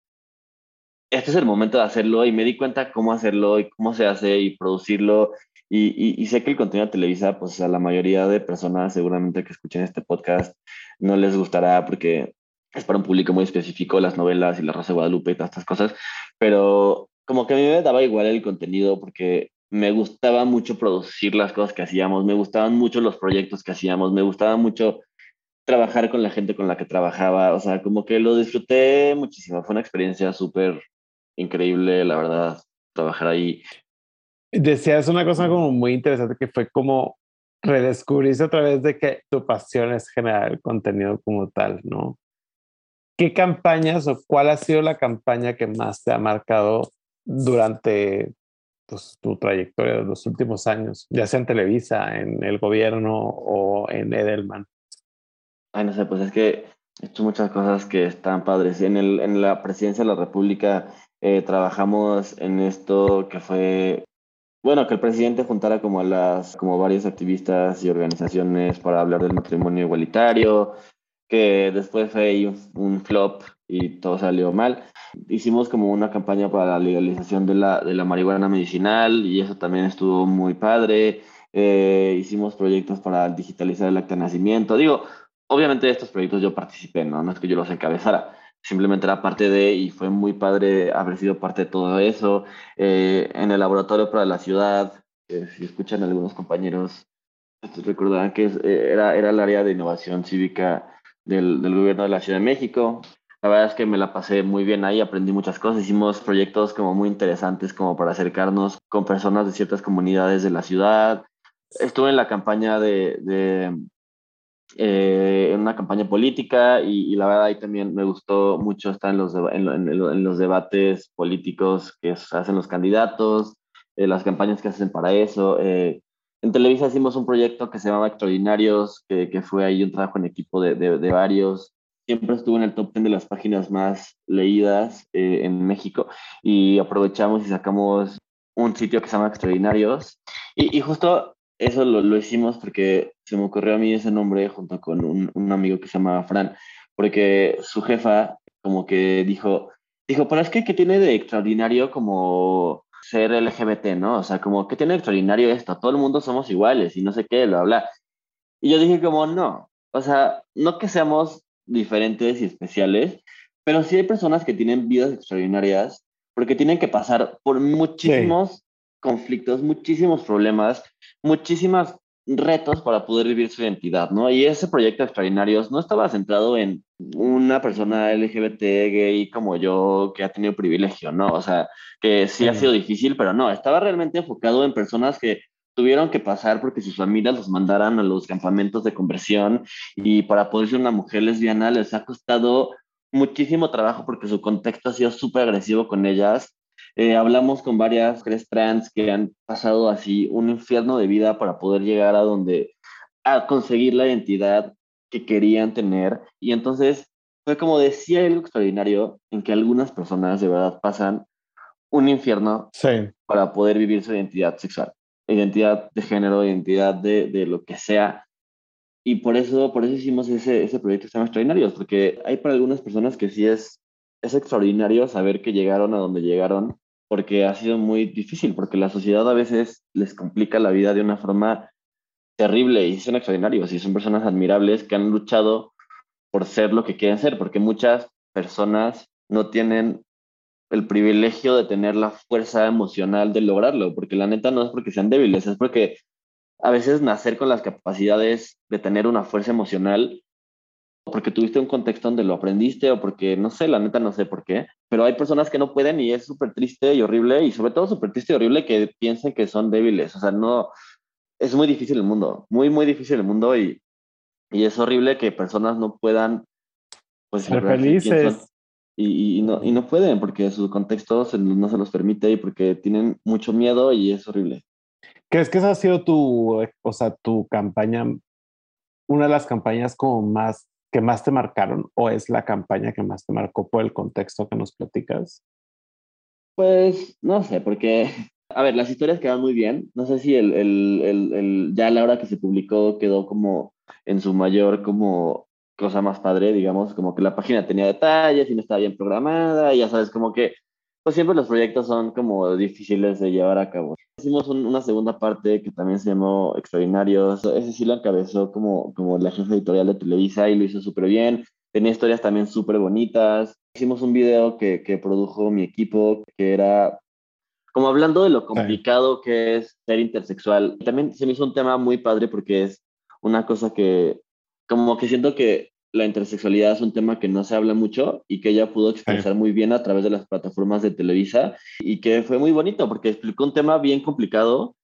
este es el momento de hacerlo y me di cuenta cómo hacerlo y cómo se hace y producirlo. Y, y, sé que el contenido de Televisa, pues a la mayoría de personas seguramente que escuchen este podcast no les gustará porque es para un público muy específico, las novelas y la Rosa Guadalupe y todas estas cosas, pero como que a mí me daba igual el contenido porque me gustaba mucho producir las cosas que hacíamos, me gustaban mucho los proyectos que hacíamos, me gustaba mucho trabajar con la gente con la que trabajaba, o sea, como que lo disfruté muchísimo, fue una experiencia súper increíble, la verdad, trabajar ahí. Decías una cosa como muy interesante que fue como redescubriste a través de que tu pasión es generar contenido como tal, ¿no? ¿Qué campañas o cuál ha sido la campaña que más te ha marcado durante pues, tu trayectoria de los últimos años, ya sea en Televisa, en el gobierno o en Edelman? Ay, no sé, pues es que he hecho muchas cosas que están padres. En, el, en la presidencia de la República eh, trabajamos en esto que fue, bueno, que el presidente juntara como las, como varios activistas y organizaciones para hablar del matrimonio igualitario, que después fue un, flop y todo salió mal. Hicimos como una campaña para la legalización de la, de la marihuana medicinal y eso también estuvo muy padre. Eh, hicimos proyectos para digitalizar el acta de nacimiento. Digo, obviamente estos proyectos yo participé, ¿no? No es que yo los encabezara, simplemente era parte de y fue muy padre haber sido parte de todo eso. Eh, en el laboratorio para la ciudad, si escuchan algunos compañeros, recordarán que eh, era, era el área de innovación cívica del, del, gobierno de la Ciudad de México. La verdad es que me la pasé muy bien ahí, aprendí muchas cosas, hicimos proyectos como muy interesantes como para acercarnos con personas de ciertas comunidades de la ciudad. Estuve en la campaña de, de eh, en una campaña política y, la verdad ahí también me gustó mucho estar en los, en, en, los debates políticos que hacen los candidatos, eh, las campañas que hacen para eso. Eh, en Televisa hicimos un proyecto que se llamaba Extraordinarios, que, que fue ahí un trabajo en equipo de, de, varios. Siempre estuvo en el top 10 de las páginas más leídas eh, en México y aprovechamos y sacamos un sitio que se llama Extraordinarios. Y, y justo eso lo, lo, hicimos porque se me ocurrió a mí ese nombre junto con un, un, amigo que se llama Fran, porque su jefa como que dijo, dijo, pero es que ¿qué tiene de extraordinario como ser LGBT, ¿no? O sea, como, ¿qué tiene extraordinario esto? Todo el mundo somos iguales y no sé qué, lo habla. Y yo dije como, no, o sea, no que seamos diferentes y especiales, pero sí hay personas que tienen vidas extraordinarias porque tienen que pasar por muchísimos conflictos, muchísimos problemas, muchísimos retos para poder vivir su identidad, ¿no? Y ese proyecto Extraordinarios no estaba centrado en una persona LGBT gay como yo que ha tenido privilegio, ¿no? O sea, que sí, ha sido difícil, pero no, estaba realmente enfocado en personas que tuvieron que pasar porque sus familias los mandaran a los campamentos de conversión y para poder ser una mujer lesbiana les ha costado muchísimo trabajo porque su contexto ha sido súper agresivo con ellas. Eh, hablamos con varias mujeres trans que han pasado así un infierno de vida para poder llegar a donde, a conseguir la identidad que querían tener. Y entonces fue como decía algo extraordinario en que algunas personas de verdad pasan un infierno para poder vivir su identidad sexual, identidad de género, identidad de, de lo que sea. Y por eso, por eso hicimos ese, ese proyecto que se llama porque hay para algunas personas que sí es, es extraordinario saber que llegaron a donde llegaron porque ha sido muy difícil, porque la sociedad a veces les complica la vida de una forma terrible y son extraordinarios y son personas admirables que han luchado por ser lo que quieren ser, porque muchas personas no tienen el privilegio de tener la fuerza emocional de lograrlo, porque la neta no es porque sean débiles, es porque a veces nacer con las capacidades de tener una fuerza emocional, porque tuviste un contexto donde lo aprendiste o porque, no sé, la neta no sé por qué, pero hay personas que no pueden y es súper triste y horrible y sobre todo súper triste y horrible que piensen que son débiles, o sea, no, es muy difícil el mundo, muy, muy difícil el mundo y, y es horrible que personas no puedan pues, ser felices. Y, y, no, y no pueden porque su contexto no se los permite y porque tienen mucho miedo y es horrible. ¿Crees que esa ha sido tu, o sea, tu campaña, una de las campañas como más, que más te marcaron o es la campaña que más te marcó por el contexto que nos platicas? Pues no sé, porque a ver, las historias quedan muy bien. No sé si el, el, el, el, ya a la hora que se publicó quedó como en su mayor como cosa más padre, digamos, como que la página tenía detalles y no estaba bien programada y ya sabes, como que pues siempre los proyectos son como difíciles de llevar a cabo. Hicimos una segunda parte que también se llamó Extraordinarios. Ese sí lo encabezó como, como la jefa editorial de Televisa y lo hizo súper bien. Tenía historias también súper bonitas. Hicimos un video que, que produjo mi equipo que era como hablando de lo complicado que es ser intersexual. También se me hizo un tema muy padre porque es una cosa que, como que siento que la intersexualidad es un tema que no se habla mucho y que ella pudo expresar muy bien a través de las plataformas de Televisa y que fue muy bonito porque explicó un tema bien complicado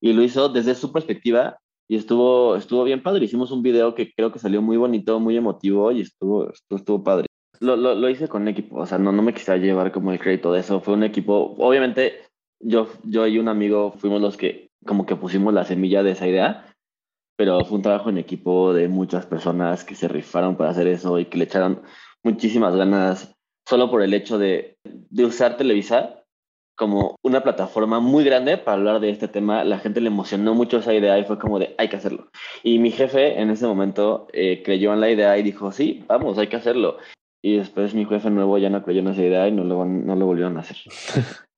y lo hizo desde su perspectiva y estuvo, estuvo bien padre. Hicimos un video que creo que salió muy bonito, muy emotivo y estuvo, estuvo, estuvo padre. Lo, lo, lo, hice con un equipo, o sea, no, no me quisiera llevar como el crédito de eso. Fue un equipo, obviamente, yo, yo y un amigo fuimos los que como que pusimos la semilla de esa idea, pero fue un trabajo en equipo de muchas personas que se rifaron para hacer eso y que le echaron muchísimas ganas solo por el hecho de, de usar Televisa como una plataforma muy grande para hablar de este tema. La gente le emocionó mucho esa idea y fue como de, hay que hacerlo. Y mi jefe en ese momento eh, creyó en la idea y dijo, sí, vamos, hay que hacerlo. Y después mi jefe nuevo ya no creyó en esa idea y no lo, no lo volvieron a hacer.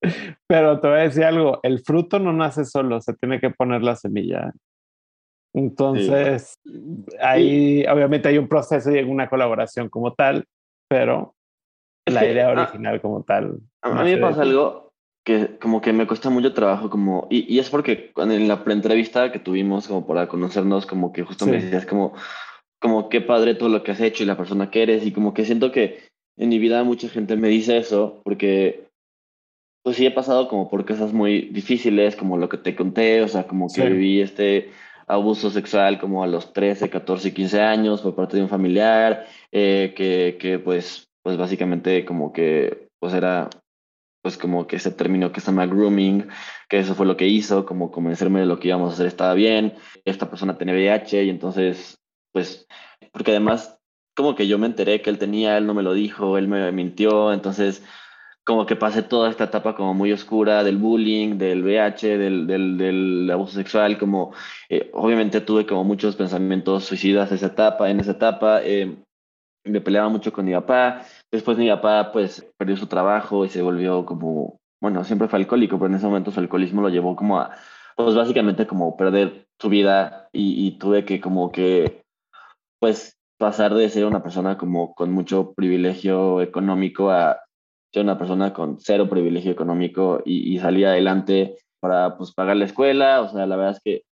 Pero te voy a decir algo, el fruto no nace solo, se tiene que poner la semilla. Entonces, ahí obviamente hay un proceso y una colaboración como tal, pero la idea ah, original como tal. A, mí me pasa algo que como que me cuesta mucho trabajo como, y, y es porque en la pre-entrevista que tuvimos como para conocernos, como que justo me decías como, como qué padre todo lo que has hecho y la persona que eres y como que siento que en mi vida mucha gente me dice eso porque pues sí he pasado como por cosas muy difíciles como lo que te conté, o sea, como que viví este abuso sexual como a los 13, 14, 15 años por parte de un familiar, eh, que, que pues, pues básicamente como que pues era pues como que ese término que se llama grooming, que eso fue lo que hizo, como convencerme de lo que íbamos a hacer estaba bien, esta persona tenía VIH y entonces pues, porque además, como que yo me enteré que él tenía, él no me lo dijo, él me mintió, entonces, como que pasé toda esta etapa como muy oscura del bullying, del VH, del, del, del abuso sexual, como, eh, obviamente tuve como muchos pensamientos suicidas esa etapa, en esa etapa, eh, me peleaba mucho con mi papá, después mi papá, pues, perdió su trabajo y se volvió como, bueno, siempre fue alcohólico, pero en ese momento su alcoholismo lo llevó como a, pues, básicamente como perder su vida y, y tuve que como que pues pasar de ser una persona como con mucho privilegio económico a ser una persona con cero privilegio económico y, salir adelante para pues pagar la escuela, o sea, la verdad es que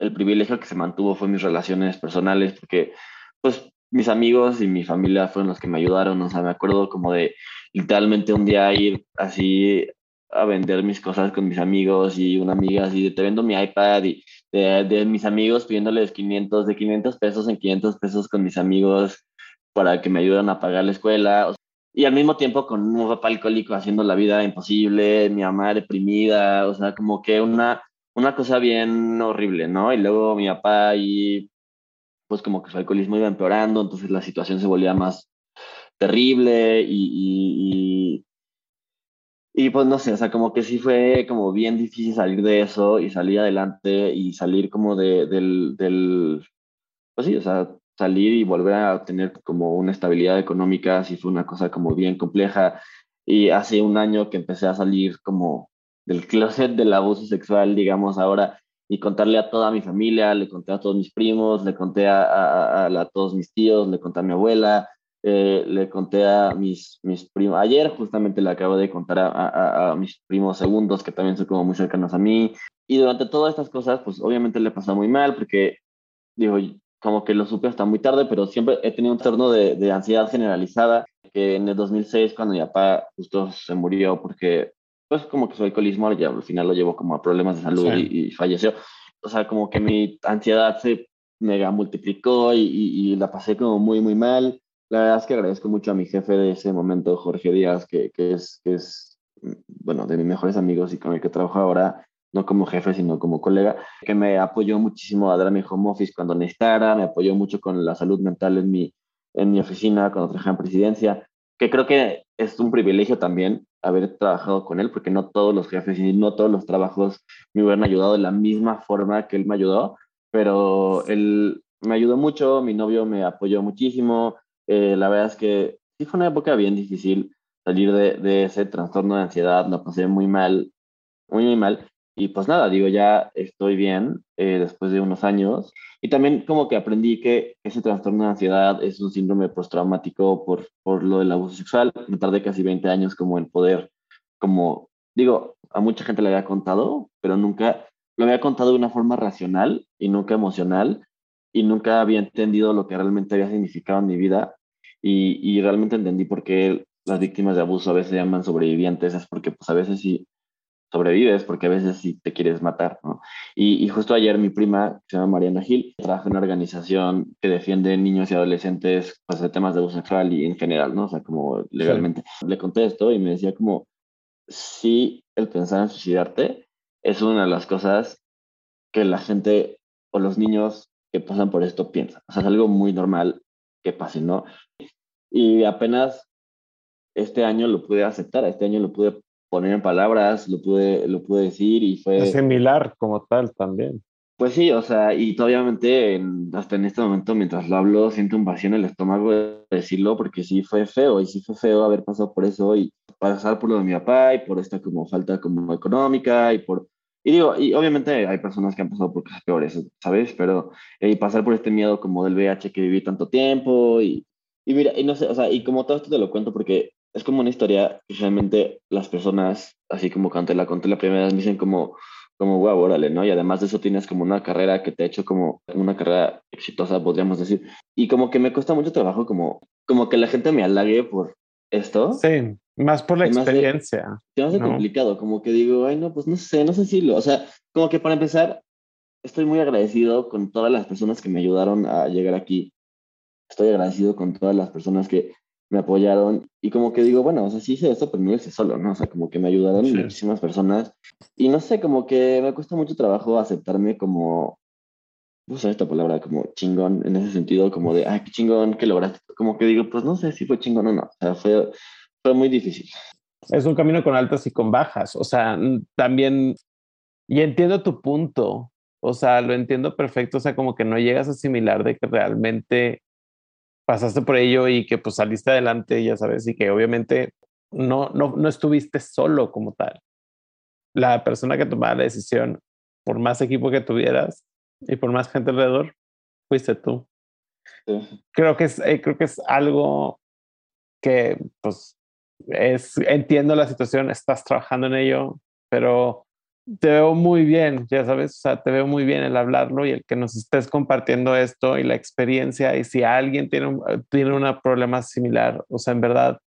el privilegio que se mantuvo fue mis relaciones personales, porque pues mis amigos y mi familia fueron los que me ayudaron, o sea, me acuerdo como de literalmente un día ir así a vender mis cosas con mis amigos y una amiga así de te vendo mi iPad y de, mis amigos pidiéndoles 500, de 500 pesos en 500 pesos con mis amigos para que me ayuden a pagar la escuela. Y al mismo tiempo con un papá alcohólico haciendo la vida imposible, mi mamá deprimida, o sea, como que una, una cosa bien horrible, ¿no? Y luego mi papá y pues como que su alcoholismo iba empeorando, entonces la situación se volvía más terrible y y pues no sé, o sea, como que sí fue como bien difícil salir de eso y salir adelante y salir como de, del, del, pues sí, o sea, salir y volver a tener como una estabilidad económica, sí fue una cosa como bien compleja. y hace un año que empecé a salir como del closet del abuso sexual, digamos, ahora, y contarle a toda mi familia, le conté a todos mis primos, le conté a, a, todos mis tíos, le conté a mi abuela, eh, le conté a mis, mis primos, ayer justamente le acabo de contar a, a, mis primos segundos, que también son como muy cercanos a mí, y durante todas estas cosas, pues obviamente le pasó muy mal, porque, digo, como que lo supe hasta muy tarde, pero siempre he tenido un torno de, de ansiedad generalizada, que en el 2006, cuando mi papá justo se murió porque, pues como que su alcoholismo, ya al final lo llevó como a problemas de salud y, falleció. O sea, como que mi ansiedad se mega multiplicó y, y, la pasé como muy, muy mal. La verdad es que agradezco mucho a mi jefe de ese momento, Jorge Díaz, que, que es, que es, bueno, de mis mejores amigos y con el que trabajo ahora no como jefe, sino como colega, que me apoyó muchísimo a dar mi home office cuando necesitara, me apoyó mucho con la salud mental en mi, en mi oficina cuando trabajaba en presidencia, que creo que es un privilegio también haber trabajado con él, porque no todos los jefes y no todos los trabajos me hubieran ayudado de la misma forma que él me ayudó, pero él me ayudó mucho, mi novio me apoyó muchísimo, eh, la verdad es que sí fue una época bien difícil salir de, de ese trastorno de ansiedad, lo pasé muy mal, muy, muy mal, y pues nada, digo, ya estoy bien eh, después de unos años. Y también como que aprendí que ese trastorno de ansiedad es un síndrome postraumático por, por lo del abuso sexual. Me tardé casi 20 años como en poder, como, digo, a mucha gente le había contado, pero nunca lo había contado de una forma racional y nunca emocional. Y nunca había entendido lo que realmente había significado en mi vida. Y, y realmente entendí por qué las víctimas de abuso a veces se llaman sobrevivientes. Es porque pues a veces sí sobrevives porque a veces sí te quieres matar, ¿no? Y, y, justo ayer mi prima, que se llama Mariana Gil, trabaja en una organización que defiende niños y adolescentes pues, de temas de abuso sexual y en general, ¿no? O sea, como legalmente. Le conté esto y me decía como, si el pensar en suicidarte es una de las cosas que la gente o los niños que pasan por esto piensan. O sea, es algo muy normal que pase, ¿no? Y apenas este año lo pude aceptar, este año lo pude poner en palabras, lo pude, lo pude decir y fue... similar como tal también. Pues sí, o sea, y todavía en, hasta en este momento, mientras lo hablo, siento un vacío en el estómago de decirlo, porque sí fue feo, y sí fue feo haber pasado por eso, y pasar por lo de mi papá, y por esta como falta como económica, y por... Y digo, y obviamente hay personas que han pasado por cosas peores, ¿sabes? Pero, y pasar por este miedo como del VIH que viví tanto tiempo, y, y mira, y no sé, o sea, y como todo esto te lo cuento porque es como una historia que realmente las personas, así como cuando la conté la primera vez, me dicen como, como, wow, órale, ¿no? Y además de eso tienes como una carrera que te ha hecho como una carrera exitosa, podríamos decir. Y como que me cuesta mucho trabajo como, como que la gente me halague por esto. Sí, más por la experiencia. Se me hace complicado, como que digo, ay, no, pues no sé, no sé si lo, o sea, como que para empezar, estoy muy agradecido con todas las personas que me ayudaron a llegar aquí. Estoy agradecido con todas las personas que me apoyaron y como que digo, bueno, o sea, sí hice esto, pero no hice solo, ¿no? O sea, como que me ayudaron muchísimas personas y no sé, como que me cuesta mucho trabajo aceptarme como, usar esta palabra, como chingón en ese sentido, como de, ay, qué chingón que lograste. Como que digo, pues no sé si fue chingón o no, o sea, fue, fue muy difícil. Es un camino con altas y con bajas, o sea, también, y entiendo tu punto, o sea, lo entiendo perfecto, o sea, como que no llegas a asimilar de que realmente pasaste por ello y que pues saliste adelante, ya sabes, y que obviamente no, no, no estuviste solo como tal. La persona que tomaba la decisión, por más equipo que tuvieras y por más gente alrededor, fuiste tú. Creo, que es, eh, creo que es algo que, pues, es, entiendo la situación, estás trabajando en ello, pero te veo muy bien, ya sabes, o sea, te veo muy bien el hablarlo y el que nos estés compartiendo esto y la experiencia y si alguien tiene un, tiene un problema similar, o sea, en verdad,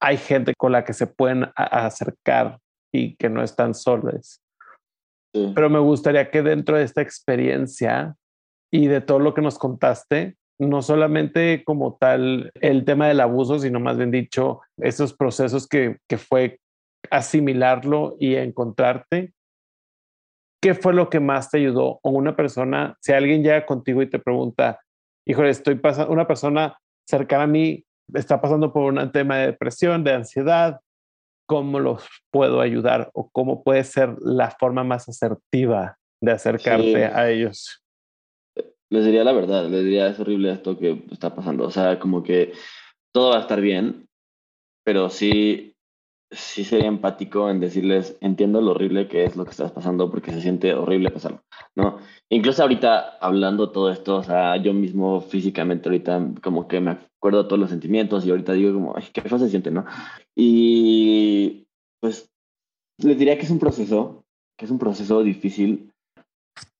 hay gente con la que se pueden acercar y que no están solos. Pero me gustaría que dentro de esta experiencia y de todo lo que nos contaste, no solamente como tal el tema del abuso, sino más bien dicho, esos procesos que, que fue asimilarlo y encontrarte, ¿qué fue lo que más te ayudó? O una persona, si alguien llega contigo y te pregunta, híjole, estoy pasando, una persona cercana a mí está pasando por un tema de depresión, de ansiedad, ¿cómo los puedo ayudar? ¿O cómo puede ser la forma más asertiva de acercarte a ellos? Les diría la verdad, les diría, es horrible esto que está pasando. O sea, como que todo va a estar bien, pero sí sí sería empático en decirles, entiendo lo horrible que es lo que estás pasando porque se siente horrible pasarlo, ¿no? Incluso ahorita hablando todo esto, o sea, yo mismo físicamente ahorita como que me acuerdo todos los sentimientos y ahorita digo como, ay, qué feo se siente, ¿no? Y pues les diría que es un proceso, que es un proceso difícil.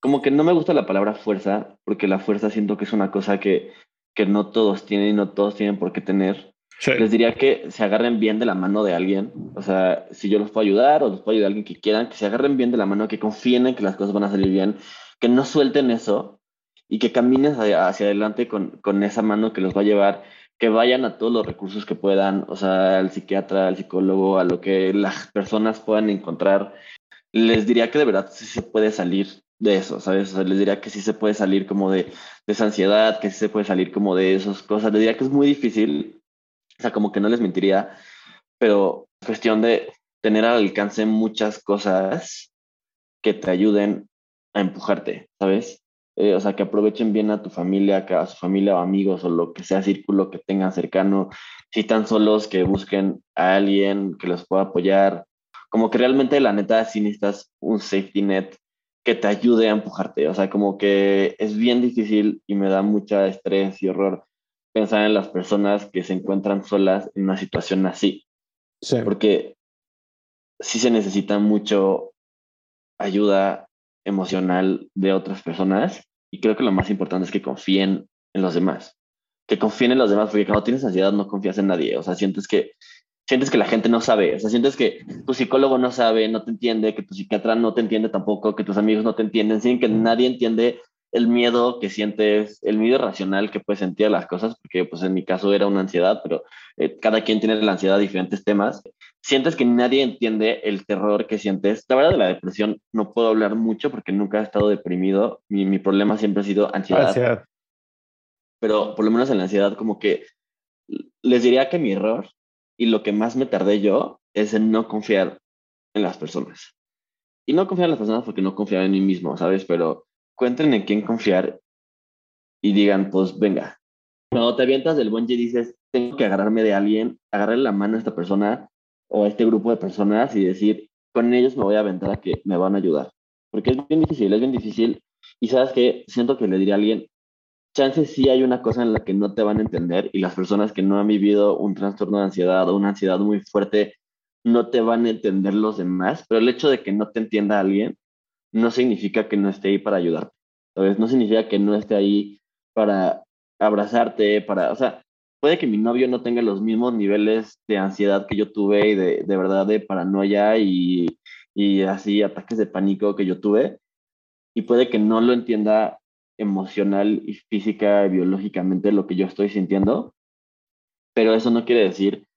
Como que no me gusta la palabra fuerza, porque la fuerza siento que es una cosa que, que no todos tienen y no todos tienen por qué tener les diría que se agarren bien de la mano de alguien. O sea, si yo los puedo ayudar o los puedo ayudar a alguien que quieran, que se agarren bien de la mano, que confíen en que las cosas van a salir bien, que no suelten eso y que caminen hacia, adelante con, con, esa mano que los va a llevar, que vayan a todos los recursos que puedan, o sea, al psiquiatra, al psicólogo, a lo que las personas puedan encontrar. Les diría que de verdad sí se puede salir de eso, ¿sabes? O les diría que sí se puede salir como de, de esa ansiedad, que sí se puede salir como de esas cosas. Les diría que es muy difícil, o sea, como que no les mentiría, pero es cuestión de tener al alcance muchas cosas que te ayuden a empujarte, ¿sabes? Eh, o sea, que aprovechen bien a tu familia, a su familia o amigos o lo que sea círculo que tengan cercano. Si están solos, que busquen a alguien que los pueda apoyar. Como que realmente, la neta, si necesitas un safety net que te ayude a empujarte. O sea, como que es bien difícil y me da mucha estrés y horror pensar en las personas que se encuentran solas en una situación así. Sí. Porque sí se necesita mucho ayuda emocional de otras personas y creo que lo más importante es que confíen en los demás. Que confíen en los demás, porque cuando tienes ansiedad no confías en nadie. O sea, sientes que, sientes que la gente no sabe. O sea, sientes que tu psicólogo no sabe, no te entiende, que tu psiquiatra no te entiende tampoco, que tus amigos no te entienden, sin que nadie entiende el miedo que sientes, el miedo racional que puedes sentir a las cosas, porque pues en mi caso era una ansiedad, pero eh, cada quien tiene la ansiedad de diferentes temas. Sientes que nadie entiende el terror que sientes. La verdad de la depresión no puedo hablar mucho porque nunca he estado deprimido. Mi, mi problema siempre ha sido ansiedad. ansiedad. Pero por lo menos en la ansiedad como que les diría que mi error y lo que más me tardé yo es en no confiar en las personas. Y no confiar en las personas porque no confiaba en mí mismo, ¿sabes? Pero encuentren en quién confiar y digan, pues venga. Cuando te avientas del bungee dices, tengo que agarrarme de alguien, agarrarle la mano a esta persona o a este grupo de personas y decir, con ellos me voy a aventar a que me van a ayudar. Porque es bien difícil, es bien difícil. Y sabes que siento que le diría a alguien, chances sí hay una cosa en la que no te van a entender y las personas que no han vivido un trastorno de ansiedad o una ansiedad muy fuerte no te van a entender los demás, pero el hecho de que no te entienda alguien no significa que no esté ahí para ayudarte, ¿sabes? No significa que no esté ahí para abrazarte, para, o sea, puede que mi novio no tenga los mismos niveles de ansiedad que yo tuve y de, de verdad de paranoia y, y así ataques de pánico que yo tuve, y puede que no lo entienda emocional y física y biológicamente lo que yo estoy sintiendo, pero eso no quiere decir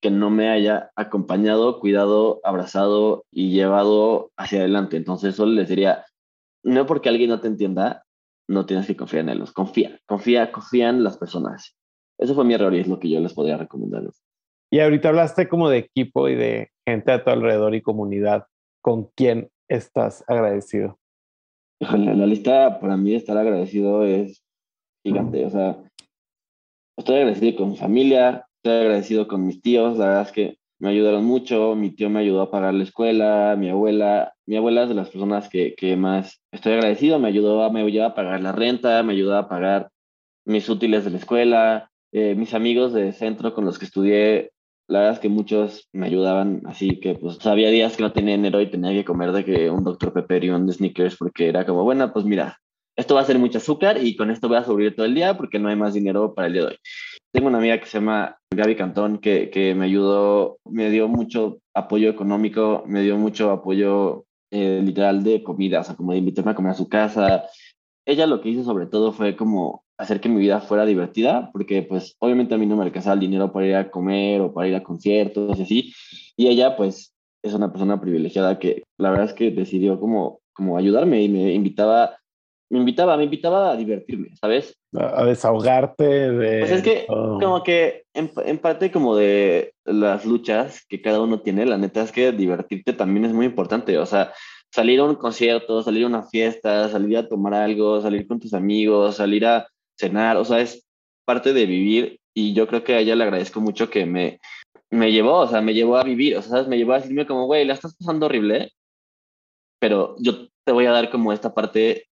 que no me haya acompañado, cuidado, abrazado y llevado hacia adelante. Entonces, solo les diría, no porque alguien no te entienda, no tienes que confiar en ellos. Confía, confía, confía en las personas. Eso fue mi error y es lo que yo les podría recomendar. Y ahorita hablaste como de equipo y de gente a tu alrededor y comunidad. ¿Con quién estás agradecido? La lista para mí de estar agradecido es gigante. O sea, estoy agradecido con mi familia, Estoy agradecido con mis tíos, la verdad es que me ayudaron mucho, mi tío me ayudó a pagar la escuela, mi abuela, mi abuela es de las personas que, que más estoy agradecido, me ayudó, me ayudó a pagar la renta, me ayudó a pagar mis útiles de la escuela, eh, mis amigos de centro con los que estudié, la verdad es que muchos me ayudaban, así que pues había días que no tenía dinero y tenía que comer de que un Dr. Pepper y un Snickers porque era como, bueno, pues mira, esto va a ser mucho azúcar y con esto voy a sobrevivir todo el día porque no hay más dinero para el día de hoy. Tengo una amiga que se llama Gaby Cantón que, que me ayudó, me dio mucho apoyo económico, me dio mucho apoyo eh, literal de comida, o sea, como de invitarme a comer a su casa. Ella lo que hizo sobre todo fue como hacer que mi vida fuera divertida, porque pues obviamente a mí no me alcanzaba el dinero para ir a comer o para ir a conciertos y así. Y ella pues es una persona privilegiada que la verdad es que decidió como, como ayudarme y me invitaba me invitaba, me invitaba a divertirme, ¿sabes? A desahogarte de... Pues es que como que en, parte como de las luchas que cada uno tiene, la neta es que divertirte también es muy importante, o sea, salir a un concierto, salir a una fiesta, salir a tomar algo, salir con tus amigos, salir a cenar, o sea, es parte de vivir y yo creo que a ella le agradezco mucho que me, me llevó, o sea, me llevó a vivir, o sea, ¿sabes? me llevó a decirme como, güey, la estás pasando horrible, pero yo te voy a dar como esta parte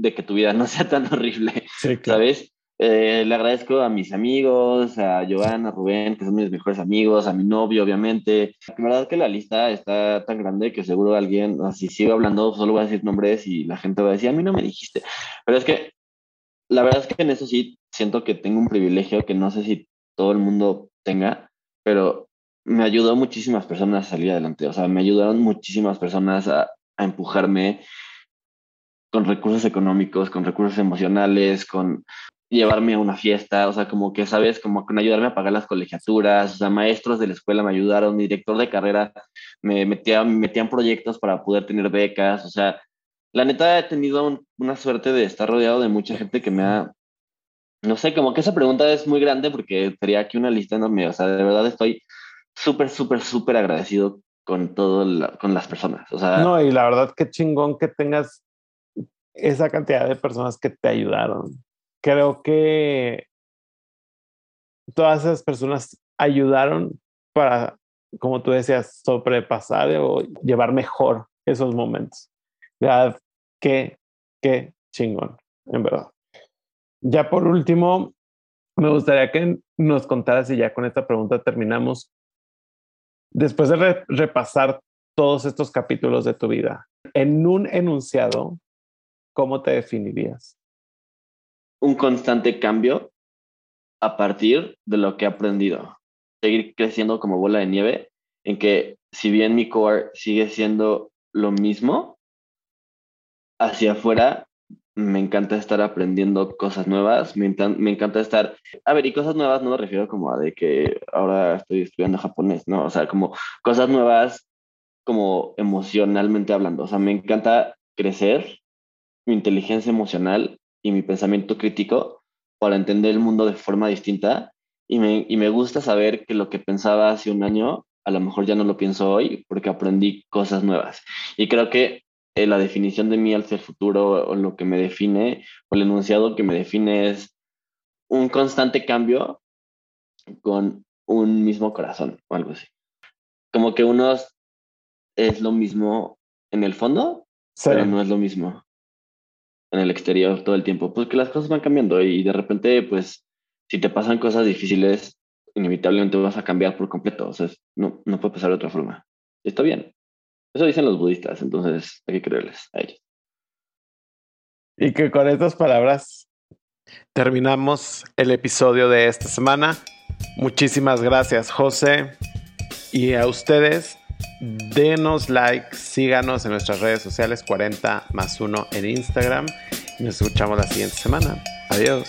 de que tu vida no sea tan horrible, ¿sabes? Eh, le agradezco a mis amigos, a Joana, a Rubén, que son mis mejores amigos, a mi novio, obviamente. La verdad que la lista está tan grande que seguro alguien, si sigo hablando, solo voy a decir nombres y la gente va a decir, a mí no me dijiste. Pero es que la verdad es que en eso sí siento que tengo un privilegio que no sé si todo el mundo tenga, pero me ayudó muchísimas personas a salir adelante. O sea, me ayudaron muchísimas personas a, a empujarme con recursos económicos, con recursos emocionales, con llevarme a una fiesta, o sea, como que, ¿sabes? Como con ayudarme a pagar las colegiaturas, o sea, maestros de la escuela me ayudaron, mi director de carrera me metía, me metían proyectos para poder tener becas, o sea, la neta he tenido una suerte de estar rodeado de mucha gente que me ha, no sé, como que esa pregunta es muy grande porque sería aquí una lista enorme, o sea, de verdad estoy súper, súper, súper agradecido con todo, con las personas, o sea. No, y la verdad qué chingón que tengas esa cantidad de personas que te ayudaron creo que todas esas personas ayudaron para, como tú decías, sobrepasar o llevar mejor esos momentos. ¿Verdad? Qué, qué chingón, en verdad. Ya por último, me gustaría que nos contaras, y ya con esta pregunta terminamos, después de repasar todos estos capítulos de tu vida, en un enunciado, ¿cómo te definirías? un constante cambio a partir de lo que he aprendido. Seguir creciendo como bola de nieve, en que si bien mi core sigue siendo lo mismo, hacia afuera me encanta estar aprendiendo cosas nuevas, me, encanta estar, a ver, y cosas nuevas no me refiero como a de que ahora estoy estudiando japonés, no, o sea, como cosas nuevas como emocionalmente hablando, o sea, me encanta crecer mi inteligencia emocional y mi pensamiento crítico para entender el mundo de forma distinta y me, y me gusta saber que lo que pensaba hace un año a lo mejor ya no lo pienso hoy porque aprendí cosas nuevas. Y creo que eh, la definición de mí al ser futuro o lo que me define o el enunciado que me define es un constante cambio con un mismo corazón o algo así. Como que uno es lo mismo en el fondo, pero no es lo mismo en el exterior todo el tiempo, pues que las cosas van cambiando y de repente, pues, si te pasan cosas difíciles, inevitablemente vas a cambiar por completo. O sea, no, no puede pasar de otra forma. Está bien. Eso dicen los budistas, entonces hay que creerles a ellos. Y que con estas palabras terminamos el episodio de esta semana. Muchísimas gracias, José. Y a ustedes, Denos like, síganos en nuestras redes sociales 40 más 1 en Instagram. Nos escuchamos la siguiente semana. Adiós.